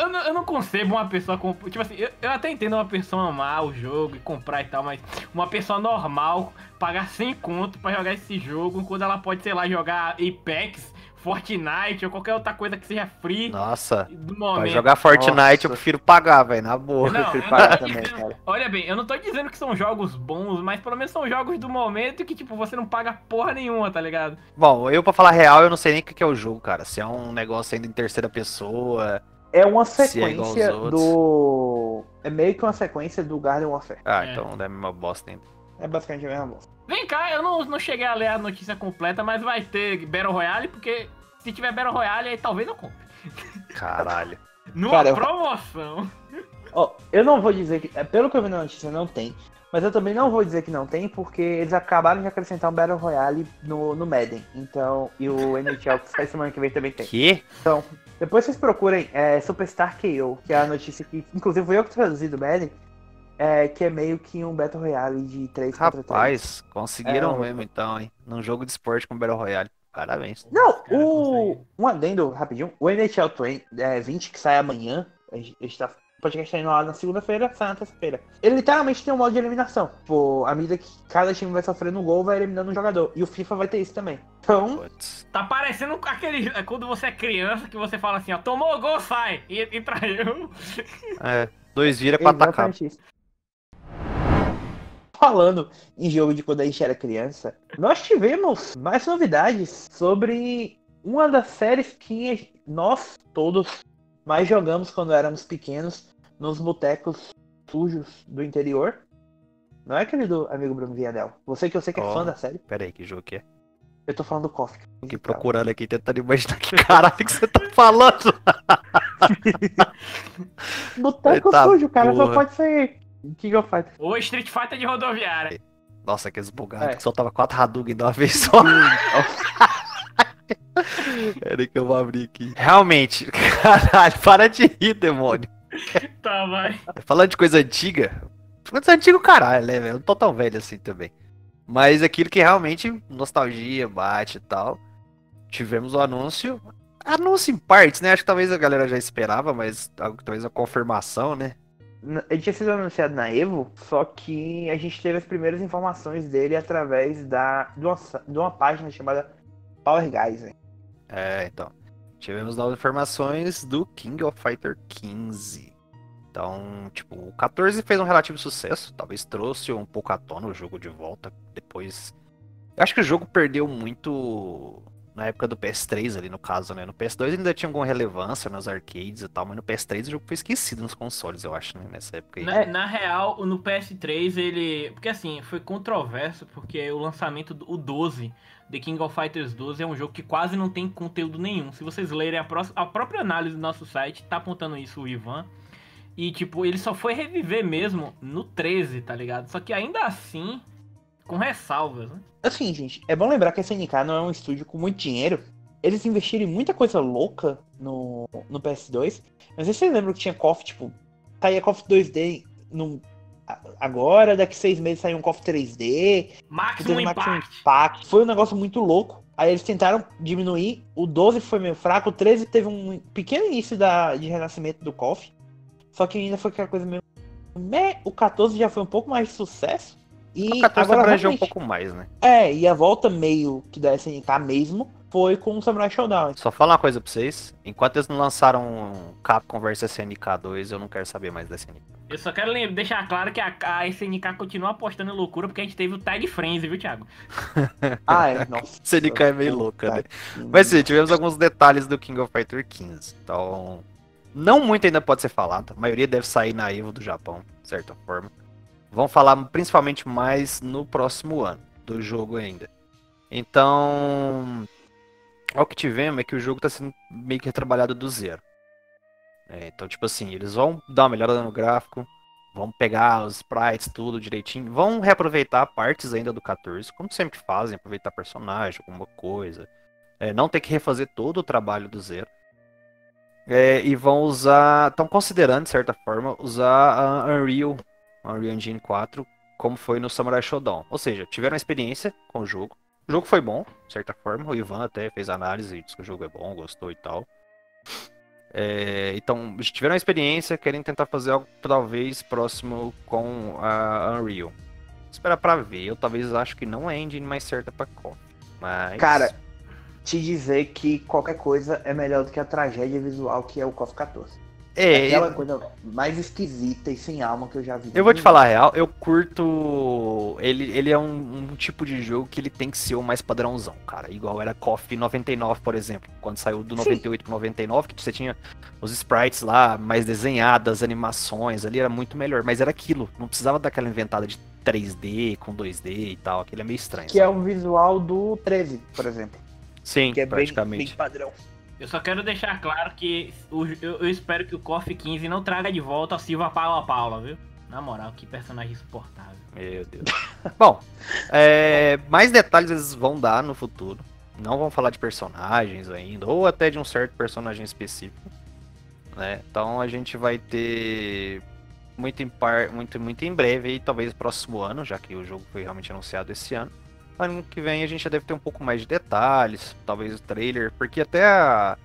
eu, não, eu não concebo uma pessoa. comp- Tipo assim, eu, eu até entendo uma pessoa amar o jogo e comprar e tal, mas uma pessoa normal pagar 100 conto pra jogar esse jogo quando ela pode, sei lá, jogar Apex, Fortnite ou qualquer outra coisa que seja free Nossa, do pra momento. jogar Fortnite Nossa. eu prefiro pagar, velho, na boa. Não, prefiro eu pagar também, dizendo- cara. Olha bem, eu não tô dizendo que são jogos bons, mas pelo menos são jogos do momento que, tipo, você não paga porra nenhuma, tá ligado? Bom, eu pra falar real, eu não sei nem o que é o jogo, cara. Se é um negócio ainda em terceira pessoa. É uma Se é sequência do. É meio que uma sequência do Garden Warfare. Ah, É. então não é a mesma bosta ainda. É basicamente a mesma bosta. Vem cá, eu não, não cheguei a ler a notícia completa, mas vai ter Battle Royale, porque se tiver Battle Royale, aí talvez eu compre. Caralho. Numa Cara, eu- promoção. Ó, eu não vou dizer que. é, Pelo que eu vi na notícia, não tem. Mas eu também não vou dizer que não tem, porque eles acabaram de acrescentar um Battle Royale no, no Madden. Então, e o NHL que sai semana que vem também tem. Que? Então, depois vocês procurem é, Superstar KO, que é a notícia que, inclusive, foi eu que traduzi do Madden, é, que é meio que um Battle Royale de 3 contra 3. Rapaz, conseguiram É, o- mesmo então, hein? Num jogo de esporte com Battle Royale. Parabéns. Não, o. Um adendo rapidinho. O NHL 20, é, 20 que sai amanhã, a gente, tá. O podcast tá indo lá na segunda-feira, sai na terça-feira. Ele literalmente tem um modo de eliminação. Tipo, à medida que cada time vai sofrendo um gol, vai eliminando um jogador. E o FIFA vai ter isso também. Então, Putz. Tá parecendo aquele. é Quando você é criança, que você fala assim, ó, tomou o gol, sai! E entra eu. É, dois vira pra atacar. exatamente isso. Falando em jogo de quando a gente era criança, nós tivemos mais novidades sobre uma das séries que nós todos mais jogamos quando éramos pequenos nos botecos sujos do interior. Não é, querido amigo Bruno Vianel? Você que eu sei que é Oh. fã da série. Pera aí, que jogo que é? Eu tô falando do KOF. Fiquei procurando aqui, tentando imaginar que caralho que você tá falando. Boteco Eita sujo, cara, só porra. pode ser King of Fighters. Ou Street Fighter de rodoviária. Nossa, aqueles bugados É. que soltava quatro Hadouken de uma vez só. Pera aí que eu vou abrir aqui. Realmente, caralho, para de rir, demônio. Tá, vai. Falando de coisa antiga, coisa antiga caralho, né, velho? Eu não tô tão velho assim também. Mas aquilo que realmente nostalgia bate e tal. Tivemos o anúncio. Anúncio em partes, né? Acho que talvez a galera já esperava, mas talvez a confirmação, né? Ele tinha sido anunciado na Evo, só que a gente teve as primeiras informações dele através da, de, uma, de uma página chamada Power Guys. né? É, então. Tivemos novas informações do King of Fighter 15. Então, tipo, o 14 fez um relativo sucesso. Talvez trouxe um pouco à tona o jogo de volta. Depois. Eu acho que o jogo perdeu muito na época do PS3 ali, no caso, né? No PS2 ainda tinha alguma relevância nos arcades e tal, mas no PS3 o jogo foi esquecido nos consoles, eu acho, né? Nessa época aí. Na, na real, no PS3 ele. Porque assim, foi controverso, porque o lançamento do o 12, The King of Fighters 12, é um jogo que quase não tem conteúdo nenhum. Se vocês lerem a, pró- a própria análise do nosso site, tá apontando isso o Ivan. E tipo, ele só foi reviver mesmo no 13, tá ligado? Só que ainda assim, com ressalvas, né? Assim, gente, é bom lembrar que a SNK não é um estúdio com muito dinheiro. Eles investiram em muita coisa louca no, no PS2. Mas vocês lembram que tinha KOF, tipo, saía KOF 2D num, a- agora, daqui seis meses saiu um KOF 3D. Maximum Teve Maximum Impact. Impact. Foi um negócio muito louco. Aí eles tentaram diminuir. O 12 foi meio fraco. O 13 teve um pequeno início da, de renascimento do KOF. Só que ainda foi aquela coisa meio. O 14 já foi um pouco mais de sucesso. E o 14 agora abrangeu um pouco mais, né? É, e a volta meio que da SNK mesmo foi com o Samurai Showdown. Só falar uma coisa pra vocês. Enquanto eles não lançaram Capcom vs SNK 2, eu não quero saber mais da SNK. Eu só quero deixar claro que a, a SNK continua apostando em loucura, porque a gente teve o Tag Frenzy, viu, Thiago? Ah, é, nossa. SNK é meio louca, né? Mas sim, tivemos alguns detalhes do King of Fighter 15. Então, não muito ainda pode ser falado. A maioria deve sair na Evo do Japão, de certa forma. Vão falar principalmente mais no próximo ano do jogo ainda. Então, o que tivemos é que o jogo está sendo meio que retrabalhado do zero. É, então, tipo assim, eles vão dar uma melhorada no gráfico, vão pegar os sprites, tudo direitinho, vão reaproveitar partes ainda do 14, como sempre fazem, aproveitar personagem, alguma coisa. É, não ter que refazer todo o trabalho do zero. É, e vão usar, estão considerando, de certa forma, usar a Unreal, Unreal Engine 4, como foi no Samurai Shodown. Ou seja, tiveram experiência com o jogo. O jogo foi bom, de certa forma. O Ivan até fez análise e disse que o jogo é bom, gostou e tal. É, então, tiveram experiência, querem tentar fazer algo talvez próximo com a Unreal. Esperar pra ver. Eu talvez acho que não é a engine mais certa pra KOF. Mas. Cara, te dizer que qualquer coisa é melhor do que a tragédia visual que é o KOF 14. É, Aquela coisa mais esquisita e sem alma que eu já vi. Eu vou te falar a real, eu curto. Ele, ele é um, um tipo de jogo que ele tem que ser o mais padrãozão, cara. Igual era KOF 99, por exemplo. Quando saiu do Sim. 98 pro 99, que você tinha os sprites lá mais desenhadas, animações, ali era muito melhor. Mas era aquilo, não precisava daquela inventada de 3D com 2D e tal. Aquilo é meio estranho. Que é sabe? o visual do 13, por exemplo. Sim, Que é bem, praticamente. bem padrão. Eu só quero deixar claro que o, eu, eu, espero que o KOF 15 não traga de volta a Silva Paula Paula, viu? Na moral, que personagem insuportável. Meu Deus. Bom, é, mais detalhes eles vão dar no futuro. Não vão falar de personagens ainda, ou até de um certo personagem específico. Né? Então a gente vai ter muito em, par, muito, muito em breve, e talvez próximo ano, já que o jogo foi realmente anunciado esse ano. Ano que vem a gente já deve ter um pouco mais de detalhes, talvez o trailer, porque até a,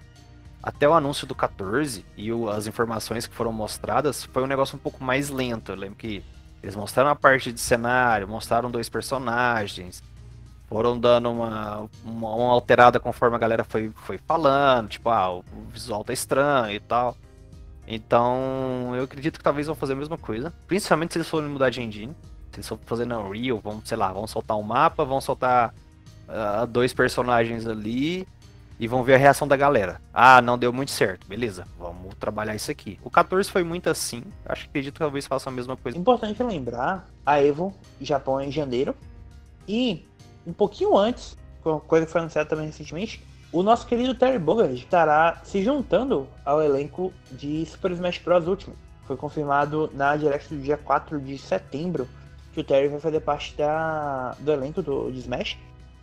até o anúncio do 14 e o, as informações que foram mostradas foi um negócio um pouco mais lento. Eu lembro que eles mostraram a parte de cenário, mostraram dois personagens, foram dando uma, uma, uma, alterada conforme a galera foi, foi falando, tipo, ah, o visual tá estranho e tal. Então, eu acredito que talvez vão fazer a mesma coisa, principalmente se eles forem mudar de engine. Eles fazer na Unreal, vão, sei lá, vão soltar um mapa, vão soltar uh, dois personagens ali e vão ver a reação da galera. Ah, não deu muito certo, beleza, vamos trabalhar isso aqui. O 14 foi muito assim, acho que acredito que talvez faça a mesma coisa. Importante lembrar, a Evo, Japão em janeiro, e um pouquinho antes, coisa que foi anunciada também recentemente, o nosso querido Terry Bogard estará se juntando ao elenco de Super Smash Bros. Ultimate. Foi confirmado na Direct do dia 4 de setembro que o Terry vai fazer parte da, do elenco do, Smash.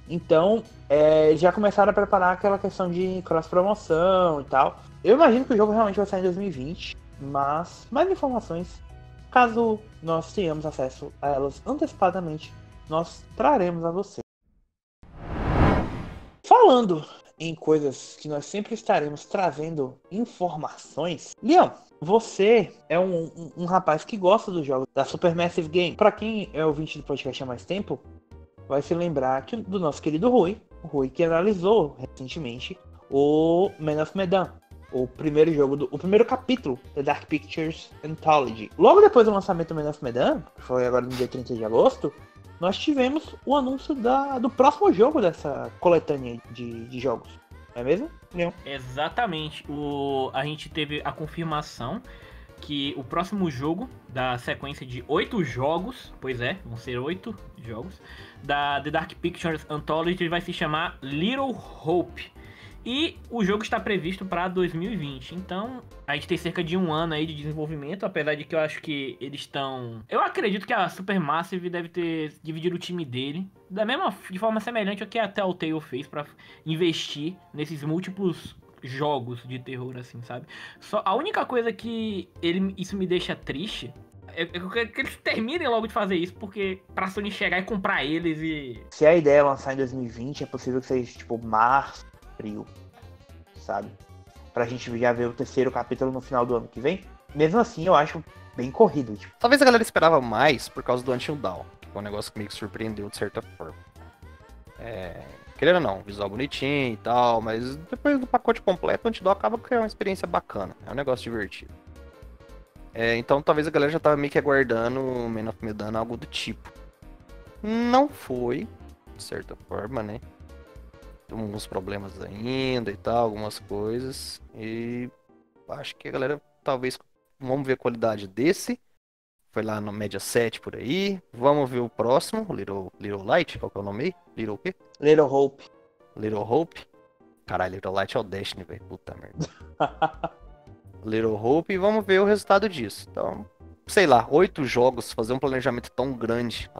Então, é, já começaram a preparar aquela questão de cross-promoção e tal. Eu imagino que o jogo realmente vai sair em 2020, mas mais informações, caso nós tenhamos acesso a elas antecipadamente, nós traremos a você. Falando em coisas que nós sempre estaremos trazendo informações. Leão, você é um, um, um, rapaz que gosta dos jogos da Supermassive Game. Para quem é ouvinte do podcast há mais tempo, vai se lembrar que, do nosso querido Rui, o Rui que analisou recentemente o Man of Medan, o primeiro jogo, do, o primeiro capítulo da Dark Pictures Anthology. Logo depois do lançamento do Man of Medan, que foi agora no dia 30 de agosto, nós tivemos o anúncio da, do próximo jogo dessa coletânea de, de jogos. Não é mesmo? Não. Exatamente. O, a gente teve a confirmação que o próximo jogo da sequência de oito jogos, pois é, vão ser oito jogos, da The Dark Pictures Anthology vai se chamar Little Hope. E o jogo está previsto para 2020. Então, a gente tem cerca de um ano aí de desenvolvimento, apesar de que eu acho que eles estão. Eu acredito que a Supermassive deve ter dividido o time dele da mesma de forma semelhante ao que a Telltale fez para investir nesses múltiplos jogos de terror assim, sabe? Só a única coisa que ele isso me deixa triste é, é que eles terminem logo de fazer isso, porque pra Sony chegar e comprar eles e. Se a ideia é lançar em 2020, é possível que seja tipo março, frio, sabe? Pra gente já ver o terceiro capítulo no final do ano que vem. Mesmo assim, eu acho bem corrido. Tipo. Talvez a galera esperava mais por causa do Until Dawn, que foi um negócio que meio que surpreendeu de certa forma. É... Querendo ou não, visual bonitinho e tal, mas depois do pacote completo, o Until Dawn acaba com uma experiência bacana. É um negócio divertido. É, então talvez a galera já tava meio que aguardando o Man of Medan algo do tipo. Não foi, de certa forma, né? Alguns problemas ainda e tal, algumas coisas. E acho que a galera talvez vamos ver a qualidade desse. Foi lá no média 7 por aí. Vamos ver o próximo, Little, Little Light, qual que é o nome aí? Little o quê? Little Hope. Little Hope. Caralho, Little Light é o Destiny, velho. Puta merda. Little Hope e vamos ver o resultado disso. Então, sei lá, oito jogos, fazer um planejamento tão grande,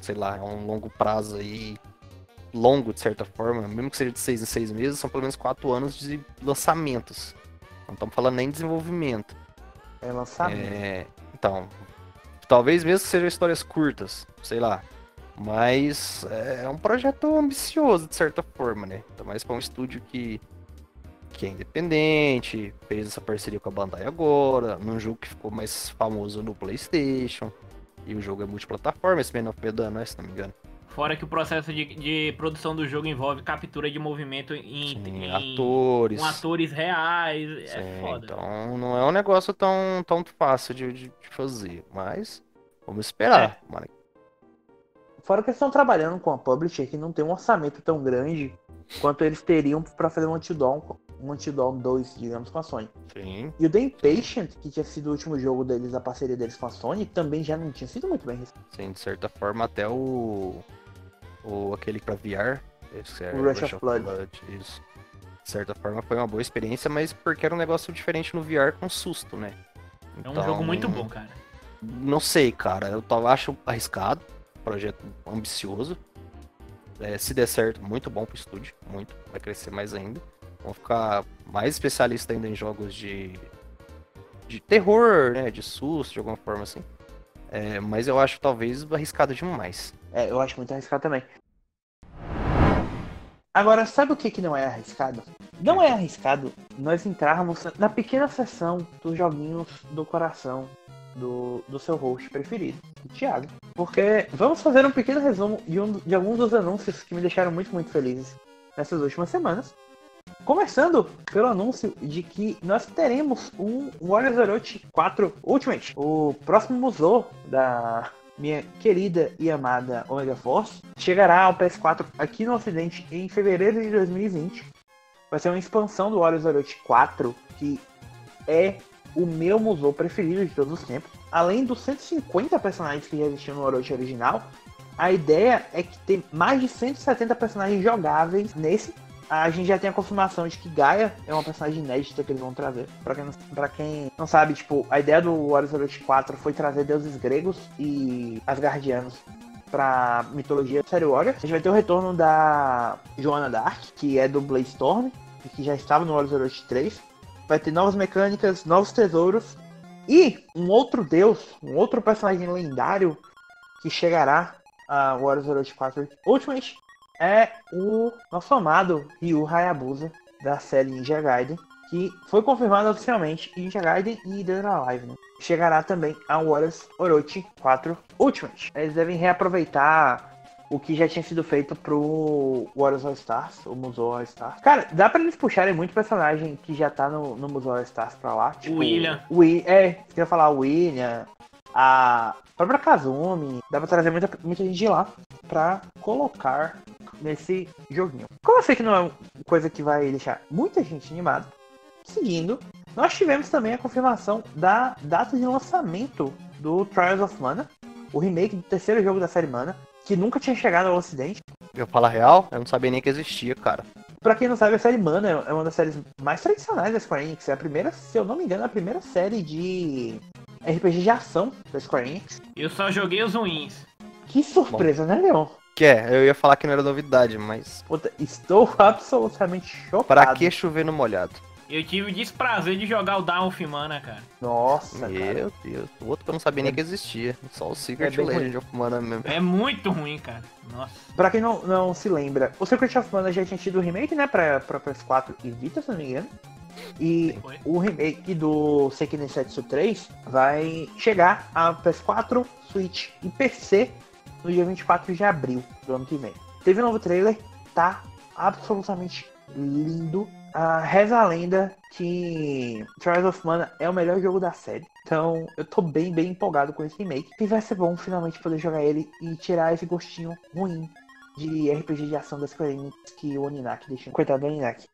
sei lá, a um longo prazo aí, longo, de certa forma, mesmo que seja de seis em seis meses, são pelo menos quatro anos de lançamentos. Não estamos falando nem de desenvolvimento. É lançamento. É, então, talvez mesmo que sejam histórias curtas, sei lá. Mas é um projeto ambicioso, de certa forma, né? Então, mais para um estúdio que, que é independente, fez essa parceria com a Bandai agora, num jogo que ficou mais famoso no PlayStation. E o jogo é multiplataforma, esse Man of Medan, né, se não me engano. Fora que o processo de, de produção do jogo envolve captura de movimento em, Sim, em atores. Com atores reais. É Sim, é foda. Então não é um negócio tão, tão fácil de, de fazer. Mas vamos esperar. É. Fora que eles estão trabalhando com a publisher que não tem um orçamento tão grande quanto eles teriam para fazer um Antidown, um Antidown 2, digamos, com a Sony. Sim. E o The Impatient, que tinha sido o último jogo deles, a parceria deles com a Sony, também já não tinha sido muito bem recebido. Sim, de certa forma, até o ou aquele pra VR. Esse é o Rush, Rush of, Blood. Blood. Isso. De certa forma foi uma boa experiência, mas porque era um negócio diferente no VR com susto, né? É um jogo muito bom, cara. Não sei, cara. Eu tava, acho arriscado. Projeto ambicioso. É, se der certo, muito bom pro estúdio. Muito. Vai crescer mais ainda. Vamos ficar mais especialista ainda em jogos de. de terror, né? De susto, de alguma forma assim. É, mas eu acho talvez arriscado demais. É, eu acho muito arriscado também. Agora, sabe o que, que não é arriscado? Não é arriscado nós entrarmos na pequena seção dos joguinhos do coração do, do seu host preferido, o Thiago. Porque vamos fazer um pequeno resumo de, um, de alguns dos anúncios que me deixaram muito, muito felizes nessas últimas semanas. Começando pelo anúncio de que nós teremos um Warriors Orochi 4 Ultimate, o próximo museu da minha querida e amada Omega Force, chegará ao PS4 aqui no ocidente em fevereiro de 2020. Vai ser uma expansão do Warriors Orochi 4, que é o meu museu preferido de todos os tempos. Além dos 150 personagens que já existiam no Orochi original, a ideia é que tem mais de 170 personagens jogáveis nesse a gente já tem a confirmação de que Gaia é uma personagem inédita que eles vão trazer. Pra quem, não, pra quem não sabe, tipo, a ideia do Warriors Orochi 4 foi trazer deuses gregos e asgardianos pra mitologia série Warrior. A gente vai ter o retorno da Joana Dark, que é do Blaze Storm, e que já estava no Warriors Orochi 3. Vai ter novas mecânicas, novos tesouros. E um outro deus, um outro personagem lendário que chegará a Warriors Orochi 4 Ultimate, é o nosso amado Ryu Hayabusa da série Ninja Gaiden, que foi confirmado oficialmente em Ninja Gaiden e Dead Alive. Né? Chegará também a Warriors Orochi 4 Ultimate. Eles devem reaproveitar o que já tinha sido feito pro Warriors All Stars, o Musou All Stars. Cara, dá pra eles puxarem muito personagem que já tá no, no Musou All Stars pra lá. Tipo, William. O, é, queria falar o William, a própria Kazumi. Dá pra trazer muita, muita gente de lá pra colocar nesse joguinho. Como eu sei que não é uma coisa que vai deixar muita gente animada, seguindo, nós tivemos também a confirmação da data de lançamento do Trials of Mana, o remake do terceiro jogo da série Mana, que nunca tinha chegado ao ocidente. Eu falo a real, eu não sabia nem que existia, cara. Pra quem não sabe, a série Mana é uma das séries mais tradicionais da Square Enix. É a primeira, se eu não me engano, é a primeira série de RPG de ação da Square Enix. Eu só joguei os ruins. Que surpresa, Bom. né, Leon? Que é, eu ia falar que não era novidade, mas. Puta, estou absolutamente chocado. Pra que chover no molhado? Eu tive o desprazer de jogar o Down of Mana, cara. Nossa, Meu cara. Deus. O outro que eu não sabia nem que existia. Só o Secret É Legend of Mana mesmo. É muito ruim, cara. Nossa. Pra quem não, não se lembra, o Secret of Mana já tinha tido o remake, né, pra, pra PS4 e Vita, se não me engano. E Foi. o remake do Setsu 3 vai chegar a PS4, Switch e PC no dia 24 de abril do ano que vem. Teve um novo trailer, tá absolutamente lindo. Ah, reza a lenda que Trials of Mana é o melhor jogo da série. Então eu tô bem, bem empolgado com esse remake. E vai ser bom finalmente poder jogar ele e tirar esse gostinho ruim de RPG de ação das Square que o Oninak deixou. Coitado do Oninak.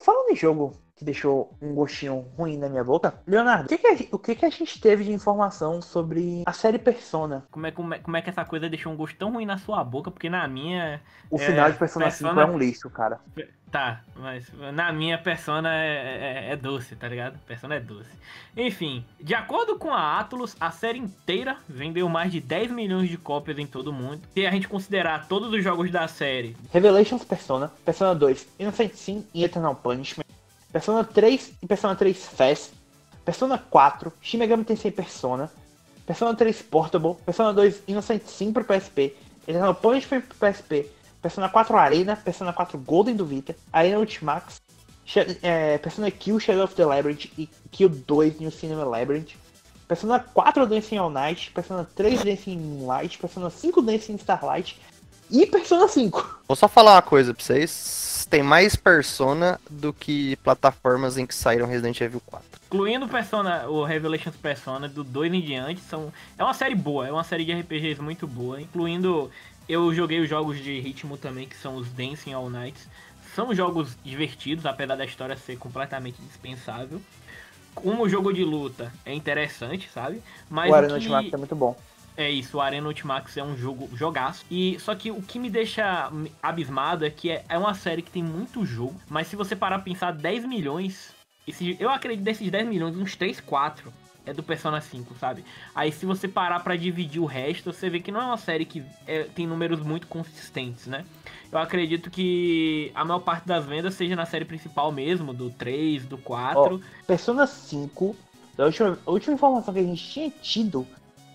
Falando em jogo que deixou um gostinho ruim na minha boca, Leonardo, o que, que, a, gente- o que, que a gente teve de informação sobre a série Persona? Como é, como, é, como é que essa coisa deixou um gosto tão ruim na sua boca? Porque na minha. O É, final de Persona, Persona- 5 é um lixo, cara. Tá, mas na minha persona é, é- é doce, tá ligado? Persona é doce. Enfim, de acordo com a Atlus, a série inteira vendeu mais de 10 milhões de cópias em todo o mundo. Se a gente considerar todos os jogos da série, Revelations Persona, Persona 2, Innocent Sin e Eternal Punishment, Persona 3 e Persona 3 Fast, Persona 4, Shin Megami Tensei Persona, Persona 3 Portable, Persona 2 Innocent Sin pro PSP, Eternal Punishment pro PSP, Persona 4 Arena, Persona 4 Golden do Vita, Arena Ultimax, é, Persona Q Shadow of the Labyrinth e Q 2 New Cinema Labyrinth, Persona 4 Dancing All Night, Persona 3 Dancing Moonlight, Persona 5 Dancing Starlight e Persona 5. Vou só falar uma coisa pra vocês. Tem mais Persona do que plataformas em que saíram Resident Evil 4. incluindo Persona, o Revelations Persona do 2 em diante, são é uma série boa, é uma série de RPGs muito boa, incluindo eu joguei os jogos de ritmo também, que são os Dancing All Nights. São jogos divertidos, apesar da história ser completamente dispensável. Como jogo de luta é interessante, sabe? Mas o Arena que... Ultimax é muito bom. É isso, o Arena Ultimax é um jogo jogaço. E só que o que me deixa abismado é que é, é uma série que tem muito jogo, mas se você parar pra pensar 10 milhões, esse, eu acredito desses 10 milhões, uns 3, 4 é do Persona 5, sabe? Aí se você parar para dividir o resto, você vê que não é uma série que é, tem números muito consistentes, né? Eu acredito que a maior parte das vendas seja na série principal mesmo, do 3, do 4. Oh, Persona 5, a última, a última informação que a gente tinha tido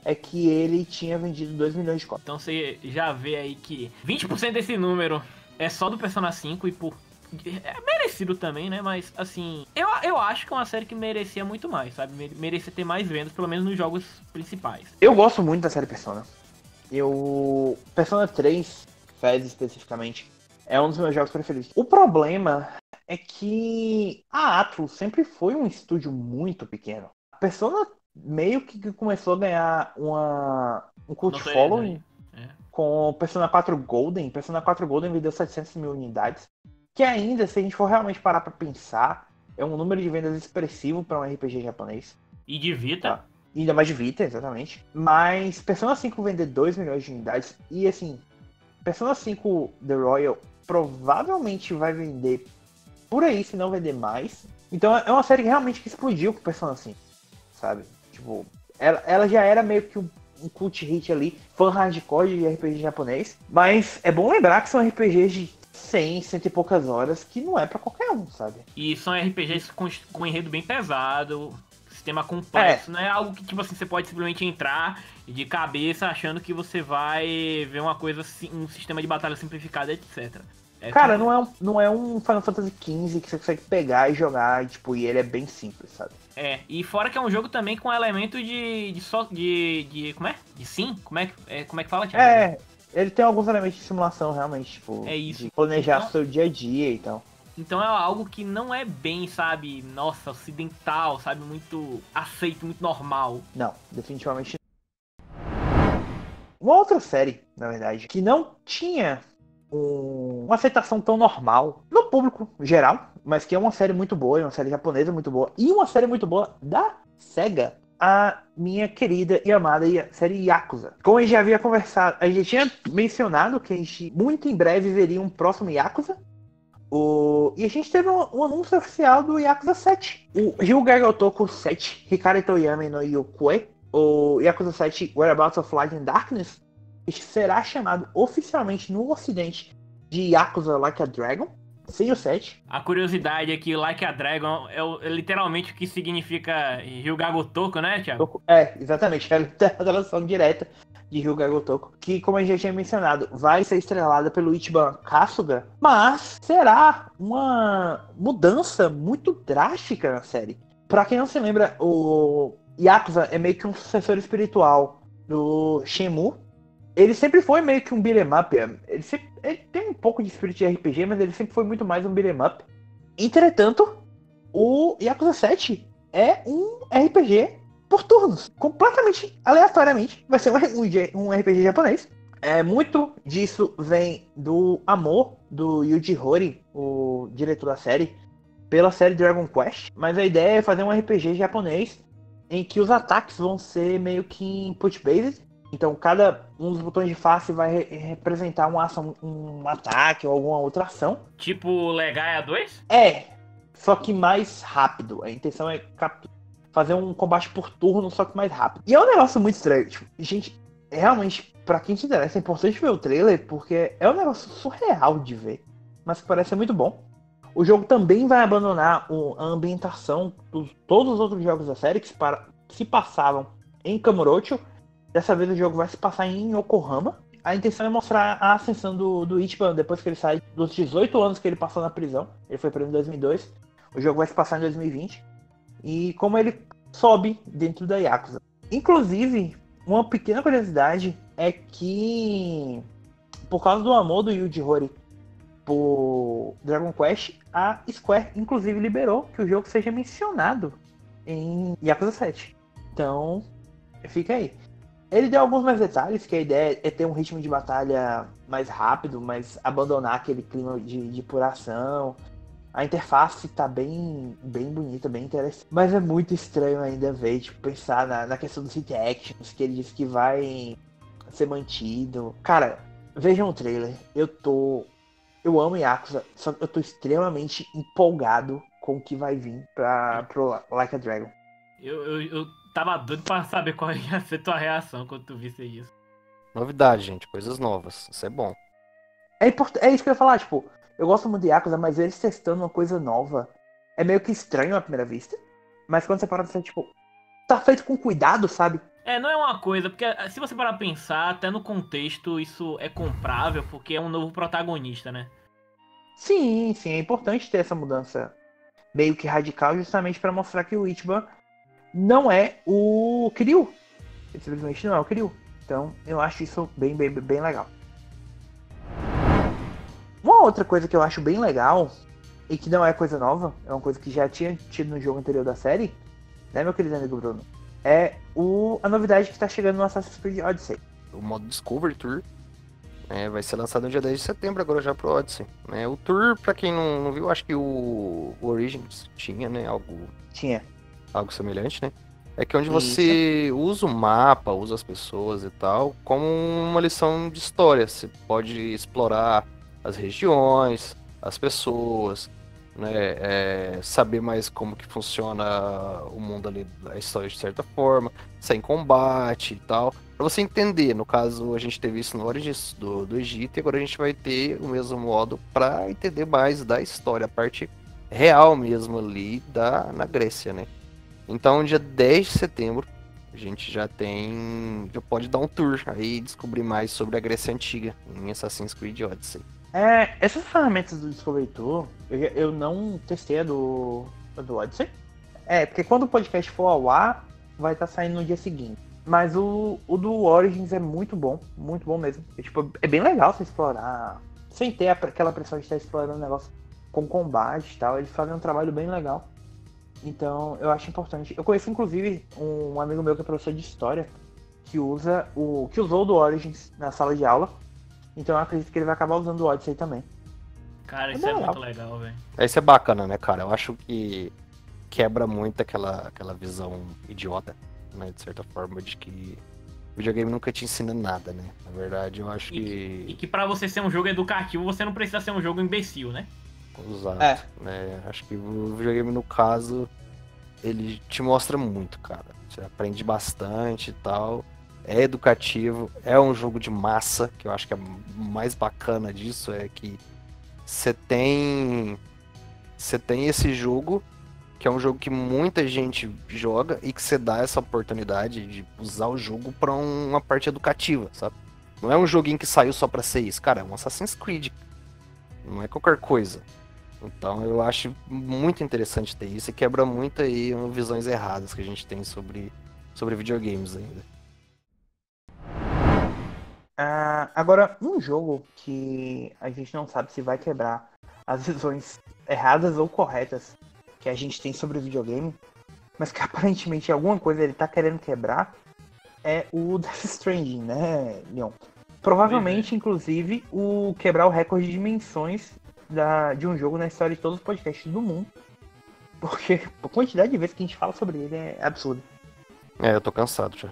é que ele tinha vendido 2 milhões de cópias. Então você já vê aí que 20% desse número é só do Persona 5 e por é merecido também, né? Mas, assim, eu, eu acho que é uma série que merecia muito mais, sabe? Merecia ter mais vendas, pelo menos nos jogos principais. Eu gosto muito da série Persona. Eu. Persona 3, Fez especificamente, é um dos meus jogos preferidos. O problema é que a Atlus sempre foi um estúdio muito pequeno. A Persona meio que começou a ganhar uma, um cult following é. com Persona 4 Golden. Persona 4 Golden vendeu 700 mil unidades. Que ainda, se a gente for realmente parar pra pensar, é um número de vendas expressivo para um RPG japonês. E de Vita. Tá? E ainda mais de Vita, exatamente. Mas Persona 5 vender 2 milhões de unidades. E assim, Persona 5 The Royal provavelmente vai vender por aí, se não vender mais. Então é uma série que realmente que explodiu com Persona 5, sabe? Tipo, ela, ela já era meio que um, um cult hit ali, fã hardcore de RPG japonês. Mas é bom lembrar que são RPGs de 100, cento e poucas horas, que não é para qualquer um, sabe? E são RPGs com, com enredo bem pesado, sistema complexo, é. não é algo que, tipo assim, você pode simplesmente entrar de cabeça achando que você vai ver uma coisa, assim, um sistema de batalha simplificado, etc. É Cara, não é, um, não é um Final Fantasy XV que você consegue pegar e jogar, tipo, e ele é bem simples, sabe? É, e fora que é um jogo também com elemento de. de, so, de, de como é? De sim? Como é, é, como é que fala, Thiago? É, ele tem alguns elementos de simulação, realmente, tipo, é isso. de planejar então, seu dia a dia e tal. Então é algo que não é bem, sabe, nossa, ocidental, sabe, muito aceito, muito normal. Não, definitivamente não. Uma outra série, na verdade, que não tinha um, uma aceitação tão normal no público geral, mas que é uma série muito boa, é uma série japonesa muito boa, e uma série muito boa da SEGA, a minha querida e amada série Yakuza. Como a gente já havia conversado, a gente tinha mencionado que a gente muito em breve veria um próximo Yakuza. O... E a gente teve um, um anúncio oficial do Yakuza 7. O Ryuga Gotoku 7, Hikari Toyama no Yokue, o Yakuza 7 Whereabouts of Light and Darkness, será chamado oficialmente no ocidente de Yakuza Like a Dragon sem o 7. A curiosidade é que Like a Dragon é, o, é literalmente o que significa Ryuga Gotoku, né, Thiago? É, exatamente. É a tradução direta de Ryuga Gotoku. Que, como a gente já tinha mencionado, vai ser estrelada pelo Ichiban Kasuga. Mas será uma mudança muito drástica na série. Pra quem não se lembra, o Yakuza é meio que um sucessor espiritual do Shenmue ele sempre foi meio que um beat'em up. Ele, sempre, ele tem um pouco de espírito de RPG, mas ele sempre foi muito mais um beat'em up. Entretanto, o Yakuza 7 é um RPG por turnos, completamente aleatoriamente. Vai ser um, um RPG japonês. É, muito disso vem do amor do Yuji Horii, o diretor da série, pela série Dragon Quest. Mas a ideia é fazer um RPG japonês em que os ataques vão ser meio que input-based então, cada um dos botões de face vai re representar uma ação, um ataque ou alguma outra ação. Tipo Legaia 2? É, só que mais rápido. A intenção é fazer um combate por turno, só que mais rápido. E é um negócio muito estranho. Tipo, gente, realmente, para quem se interessa, é importante ver o trailer, porque é um negócio surreal de ver. Mas que parece muito bom. O jogo também vai abandonar a ambientação de todos os outros jogos da série que se, para, se passavam em Kamurocho Dessa vez o jogo vai se passar em Yokohama. A intenção é mostrar a ascensão do, do Ichiban depois que ele sai dos 18 anos que ele passou na prisão. Ele foi preso em 2002. O jogo vai se passar em 2020. E como ele sobe dentro da Yakuza. Inclusive, uma pequena curiosidade é que, por causa do amor do Yuji Horii por Dragon Quest, a Square inclusive liberou que o jogo seja mencionado em Yakuza 7. Então, fica aí. Ele deu alguns mais detalhes, que a ideia é ter um ritmo de batalha mais rápido, mas abandonar aquele clima de, de puração. A interface tá bem, bem bonita, bem interessante. Mas é muito estranho ainda ver, tipo, pensar na, na questão do City Actions, que ele disse que vai ser mantido. Cara, vejam o trailer. Eu tô. Eu amo Yakuza, só que eu tô extremamente empolgado com o que vai vir pra, pro Like a Dragon. Eu, eu, eu tava doido pra saber qual ia ser tua reação quando tu visse isso. Novidade, gente, coisas novas. Isso é bom. É, import... é isso que eu ia falar, tipo, eu gosto muito de Yakuza, mas eles testando uma coisa nova é meio que estranho à primeira vista. Mas quando você para pra tipo, tá feito com cuidado, sabe? É, não é uma coisa, porque eh, se você parar pra pensar, até no contexto isso é comprável, porque é um novo protagonista, né? Sim, sim, é importante ter essa mudança meio que radical, justamente para mostrar que o Ichiban não é o Kiryu. Ele simplesmente não é o Kiryu. Então, eu acho isso bem, bem, bem legal. Uma outra coisa que eu acho bem legal, e que não é coisa nova, é uma coisa que já tinha tido no jogo anterior da série, né, meu querido amigo Bruno? É o, a novidade que está chegando no Assassin's Creed Odyssey. O modo Discovery Tour é, vai ser lançado no dia 10 de setembro agora já pro Odyssey. É, o Tour, pra quem não, não, viu, acho que o, o Origins tinha, né, algo... Tinha. Algo semelhante, né? É que onde você usa o mapa, usa as pessoas e tal, como uma lição de história. Você pode explorar as regiões, as pessoas, né, é, saber mais como que funciona o mundo ali, a história de certa forma, sem combate e tal, para você entender. No caso, a gente teve isso no Origins do, do Egito e agora a gente vai ter o mesmo modo para entender mais da história, a parte real mesmo ali da na Grécia, né? Então, dia 10 de setembro, a gente já tem. Já pode dar um tour aí e descobrir mais sobre a Grécia Antiga em Assassin's Creed Odyssey. É, essas ferramentas do Discovery Tour, eu, eu não testei a do, a do Odyssey. É, porque quando o podcast for ao ar, vai estar tá saindo no dia seguinte. Mas o, o do Origins é muito bom, muito bom mesmo. É, tipo, é bem legal você explorar, sem ter aquela pressão de estar explorando o negócio com combate e tal. Eles fazem um trabalho bem legal. Então, eu acho importante. Eu conheço, inclusive, um amigo meu que é professor de história, que usa o. que usou o do Origins na sala de aula. Então eu acredito que ele vai acabar usando o Odyssey também. Cara, isso é, é muito legal, velho. Isso é bacana, né, cara? Eu acho que quebra muito aquela, aquela visão idiota, né, de certa forma, de que videogame nunca te ensina nada, né? Na verdade, eu acho e que. E que pra você ser um jogo educativo, você não precisa ser um jogo imbecil, né? Exato. É. Né? Acho que o videogame, no caso, ele te mostra muito, cara. Você aprende bastante e tal é educativo, é um jogo de massa, que eu acho que é mais bacana disso é que você tem você tem esse jogo que é um jogo que muita gente joga e que você dá essa oportunidade de usar o jogo para uma parte educativa, sabe? Não é um joguinho que saiu só para ser isso, cara, é um Assassin's Creed. Não é qualquer coisa. Então eu acho muito interessante ter isso e quebra muito aí visões erradas que a gente tem sobre, sobre videogames ainda. Uh, agora, um jogo que a gente não sabe se vai quebrar as visões erradas ou corretas que a gente tem sobre o videogame, mas que aparentemente alguma coisa ele tá querendo quebrar, é o Death Stranding, né, Leon? Provavelmente, é. inclusive, o quebrar o recorde de dimensões da, de um jogo na história de todos os podcasts do mundo. Porque a quantidade de vezes que a gente fala sobre ele é absurda. É, eu tô cansado já.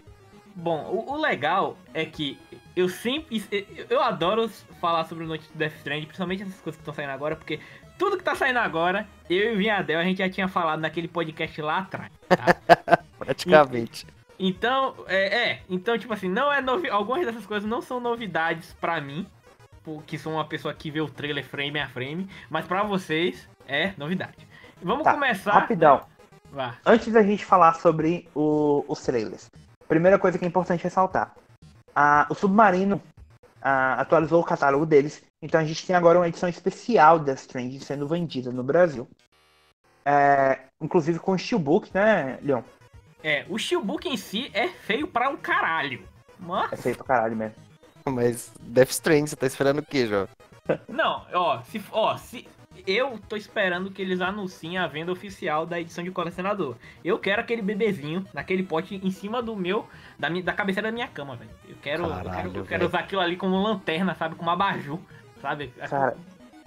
Bom, o, o, legal é que eu sempre. Eu adoro falar sobre o Noite do Death Strand, principalmente essas coisas que estão saindo agora, porque tudo que tá saindo agora, eu e o Vinhadel, a gente já tinha falado naquele podcast lá atrás. Tá? Praticamente. Então, é, é, então, tipo assim, não é novi... algumas dessas coisas não são novidades para mim, que sou uma pessoa que vê o trailer frame a frame, mas para vocês é novidade. Vamos tá, começar. Rapidão. Vá. Antes da gente falar sobre o, os trailers, Primeira coisa que é importante ressaltar. A, o Submarino a, atualizou o catálogo deles. Então a gente tem agora uma edição especial da Strange sendo vendida no Brasil. É, inclusive com o Steelbook, né, Leon? É, o Steelbook em si é feio pra um caralho. Mas... É feio pra caralho mesmo. Mas Death Stranding, você tá esperando o quê, João? Não, ó, se, ó, se, eu tô esperando que eles anunciem a venda oficial da edição de colecionador. Eu quero aquele bebezinho naquele pote em cima do meu, da, minha, da cabeceira da minha cama, velho. Eu quero, Caralho, eu quero, eu quero usar aquilo ali como lanterna, sabe? Como abajur, sabe? Cara,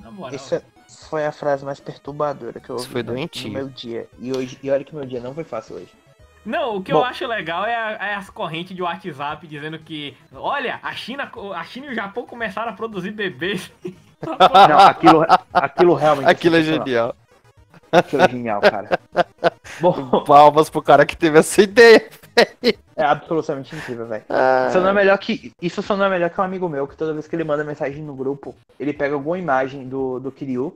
na moral. Isso é, foi a frase mais perturbadora que eu ouvi Isso foi doentio. no meu dia. E, hoje, e olha que meu dia não foi fácil hoje. Não, o que Bom. eu acho legal é, a- é as correntes de WhatsApp dizendo que, olha, a China, a China e o Japão começaram a produzir bebês. Não, aquilo, aquilo realmente. Aquilo é genial. Aquilo é genial, cara. Bom, Palmas pro cara que teve essa ideia. é absolutamente incrível, velho. Ah, Isso não é melhor que. Isso só não é melhor que um amigo meu, que toda vez que ele manda mensagem no grupo, ele pega alguma imagem do, do Kiryu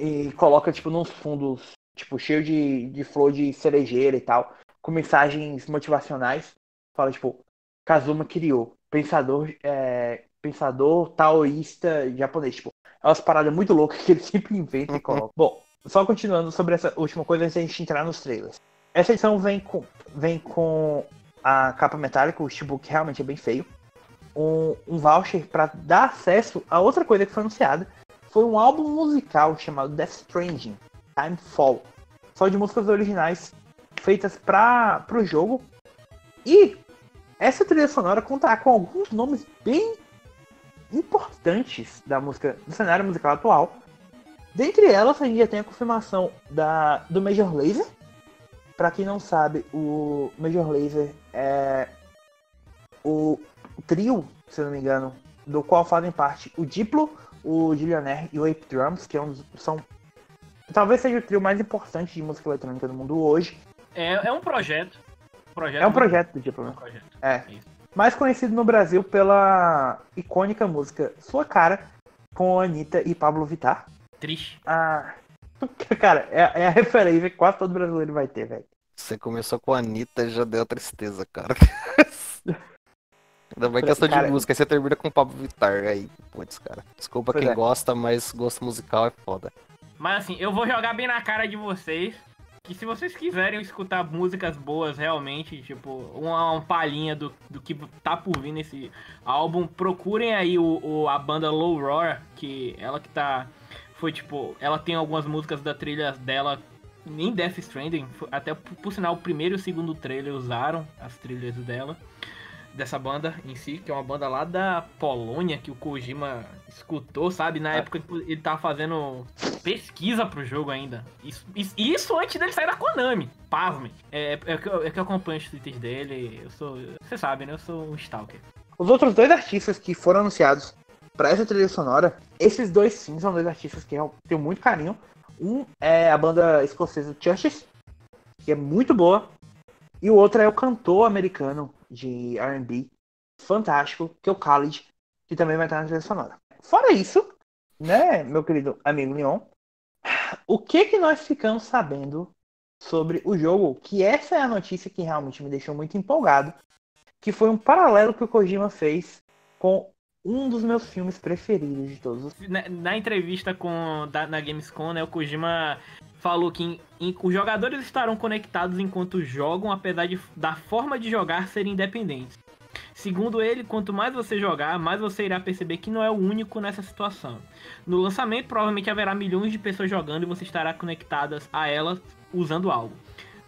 e coloca, tipo, nos fundos, tipo, cheio de, de flor de cerejeira e tal, com mensagens motivacionais. Fala, tipo, Kazuma Kiryu, pensador, é, pensador taoísta japonês. Tipo, é umas paradas muito loucas que ele sempre inventa e coloca. Bom, só continuando sobre essa última coisa antes da gente entrar nos trailers. Essa edição vem com, vem com a capa metálica, o steelbook realmente é bem feio. Um, um voucher para dar acesso a outra coisa que foi anunciada. Foi um álbum musical chamado Death Stranding, Timefall. Só de músicas originais feitas para o jogo. E essa trilha sonora contará com alguns nomes bem importantes da música, do cenário musical atual. Dentre elas, a gente já tem a confirmação da, do Major Lazer. Pra quem não sabe, o Major Lazer é o trio, se não me engano, do qual fazem parte o Diplo, o Dillionaire e o Ape Drums, que é um são talvez seja o trio mais importante de música eletrônica do mundo hoje. É, é um projeto. projeto É um projeto do Diplo, É um né? projeto. É. Isso. Mais conhecido no Brasil pela icônica música Sua Cara, com a Anitta e Pablo Vittar. Triste. Ah, cara, é, é a referência que quase todo brasileiro vai ter, velho. Você começou com a Anitta e já deu tristeza, cara. Ainda mais questão de Cara- música, aí você termina com o Pablo Vittar aí. Putz, cara. Desculpa Pois quem é. gosta, mas gosto musical é foda. Mas assim, eu vou jogar bem na cara de vocês. Que se vocês quiserem escutar músicas boas realmente, tipo, uma, uma palhinha do, do que tá por vir nesse álbum, procurem aí o, o- a banda Low Roar, que ela que tá. Foi tipo, ela tem algumas músicas da trilha dela em Death Stranding. Até por, por sinal, o primeiro e o segundo trailer usaram as trilhas dela. Dessa banda em si, que é uma banda lá da Polônia que o Kojima escutou, sabe? Na Ah. época ele tava fazendo pesquisa pro jogo ainda. Isso, isso, isso antes dele sair da Konami. Pasmem. É, é, que eu, é que eu acompanho os twitters dele. Eu sou. Você sabe, né? Eu sou um stalker. Os outros dois artistas que foram anunciados para essa trilha sonora, esses dois sim são dois artistas que eu tenho muito carinho. Um é a banda escocesa Churches, que é muito boa, e o outro é o cantor americano de R&B, fantástico, que é o Khalid, que também vai estar na trilha sonora. Fora isso, né, meu querido amigo Leon, o que que nós ficamos sabendo sobre o jogo? Que essa é a notícia que realmente me deixou muito empolgado, que foi um paralelo que o Kojima fez com um dos meus filmes preferidos de todos os Na, na entrevista com da, na Gamescom, né, o Kojima falou que em- os jogadores estarão conectados enquanto jogam, apesar de, da forma de jogar ser independentes. Segundo ele, quanto mais você jogar, mais você irá perceber que não é o único nessa situação. No lançamento, provavelmente haverá milhões de pessoas jogando e você estará conectadas a elas usando algo.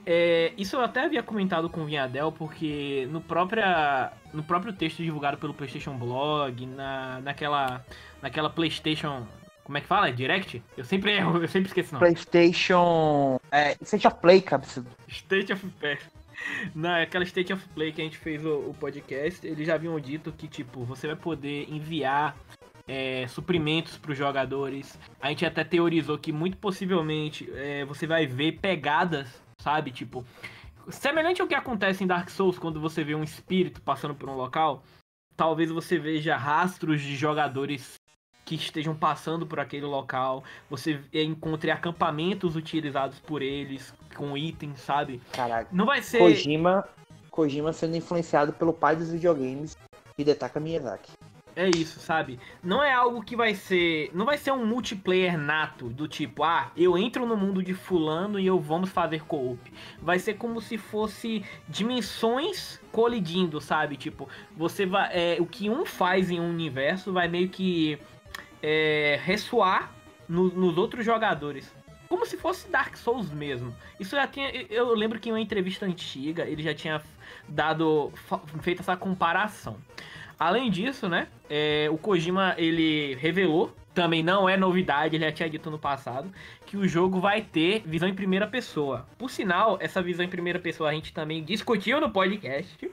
É, isso eu até havia comentado com o Vinhadel, porque no, própria, no próprio texto divulgado pelo PlayStation Blog, na, naquela, naquela PlayStation. Como é que fala? Direct? Eu sempre erro, eu sempre esqueço o nome. PlayStation. É, State of Play, cabeçudo. State of Play. Naquela State of Play que a gente fez o, o podcast, eles já haviam dito que, tipo, você vai poder enviar é, suprimentos para os jogadores. A gente até teorizou que muito possivelmente é, você vai ver pegadas, sabe? Tipo, semelhante ao que acontece em Dark Souls quando você vê um espírito passando por um local. Talvez você veja rastros de jogadores que estejam passando por aquele local. Você encontre acampamentos utilizados por eles com itens, sabe? Caralho. Não vai ser. Kojima, Kojima sendo influenciado pelo pai dos videogames, Hidetaka Miyazaki. É isso, sabe? Não é algo que vai ser. Não vai ser um multiplayer nato, do tipo, ah, eu entro no mundo de fulano e eu vamos fazer co-op. Vai ser como se fosse dimensões colidindo, sabe? Tipo, você vai. É, o que um faz em um universo vai meio que é, ressoar no- nos outros jogadores. Como se fosse Dark Souls mesmo. Isso já tinha. Eu lembro que em uma entrevista antiga ele já tinha dado. feito essa comparação. Além disso, né, é, o Kojima ele revelou, também não é novidade, ele já tinha dito no passado, que o jogo vai ter visão em primeira pessoa. Por sinal, essa visão em primeira pessoa a gente também discutiu no podcast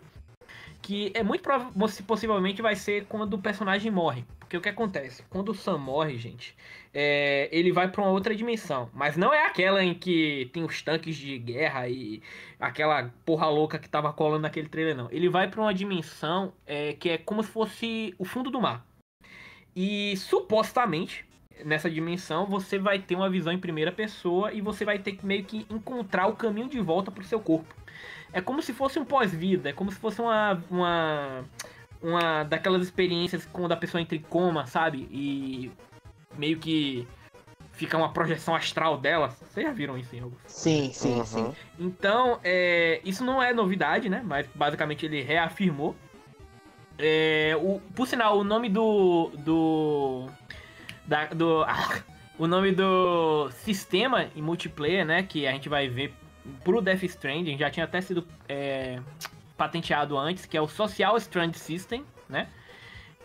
que é muito provável, possivelmente vai ser quando o personagem morre. Porque o que acontece? Quando o Sam morre, gente, é, ele vai para uma outra dimensão. Mas não é aquela em que tem os tanques de guerra e aquela porra louca que tava colando naquele trailer, não. Ele vai para uma dimensão é, que é como se fosse o fundo do mar. E supostamente, nessa dimensão, você vai ter uma visão em primeira pessoa e você vai ter que meio que encontrar o caminho de volta pro seu corpo. É como se fosse um pós-vida, é como se fosse uma, uma. Uma daquelas experiências quando a pessoa entra em coma, sabe? E meio que fica uma projeção astral dela. Vocês já viram isso em algo? Sim, sim, uhum. sim. Então, é, isso não é novidade, né? Mas basicamente ele reafirmou. É, o, por sinal, o nome do. do. Da, do ah, o nome do sistema em multiplayer, né? Que a gente vai ver pro Death Stranding já tinha até sido é, patenteado antes, que é o Social Strand System, né?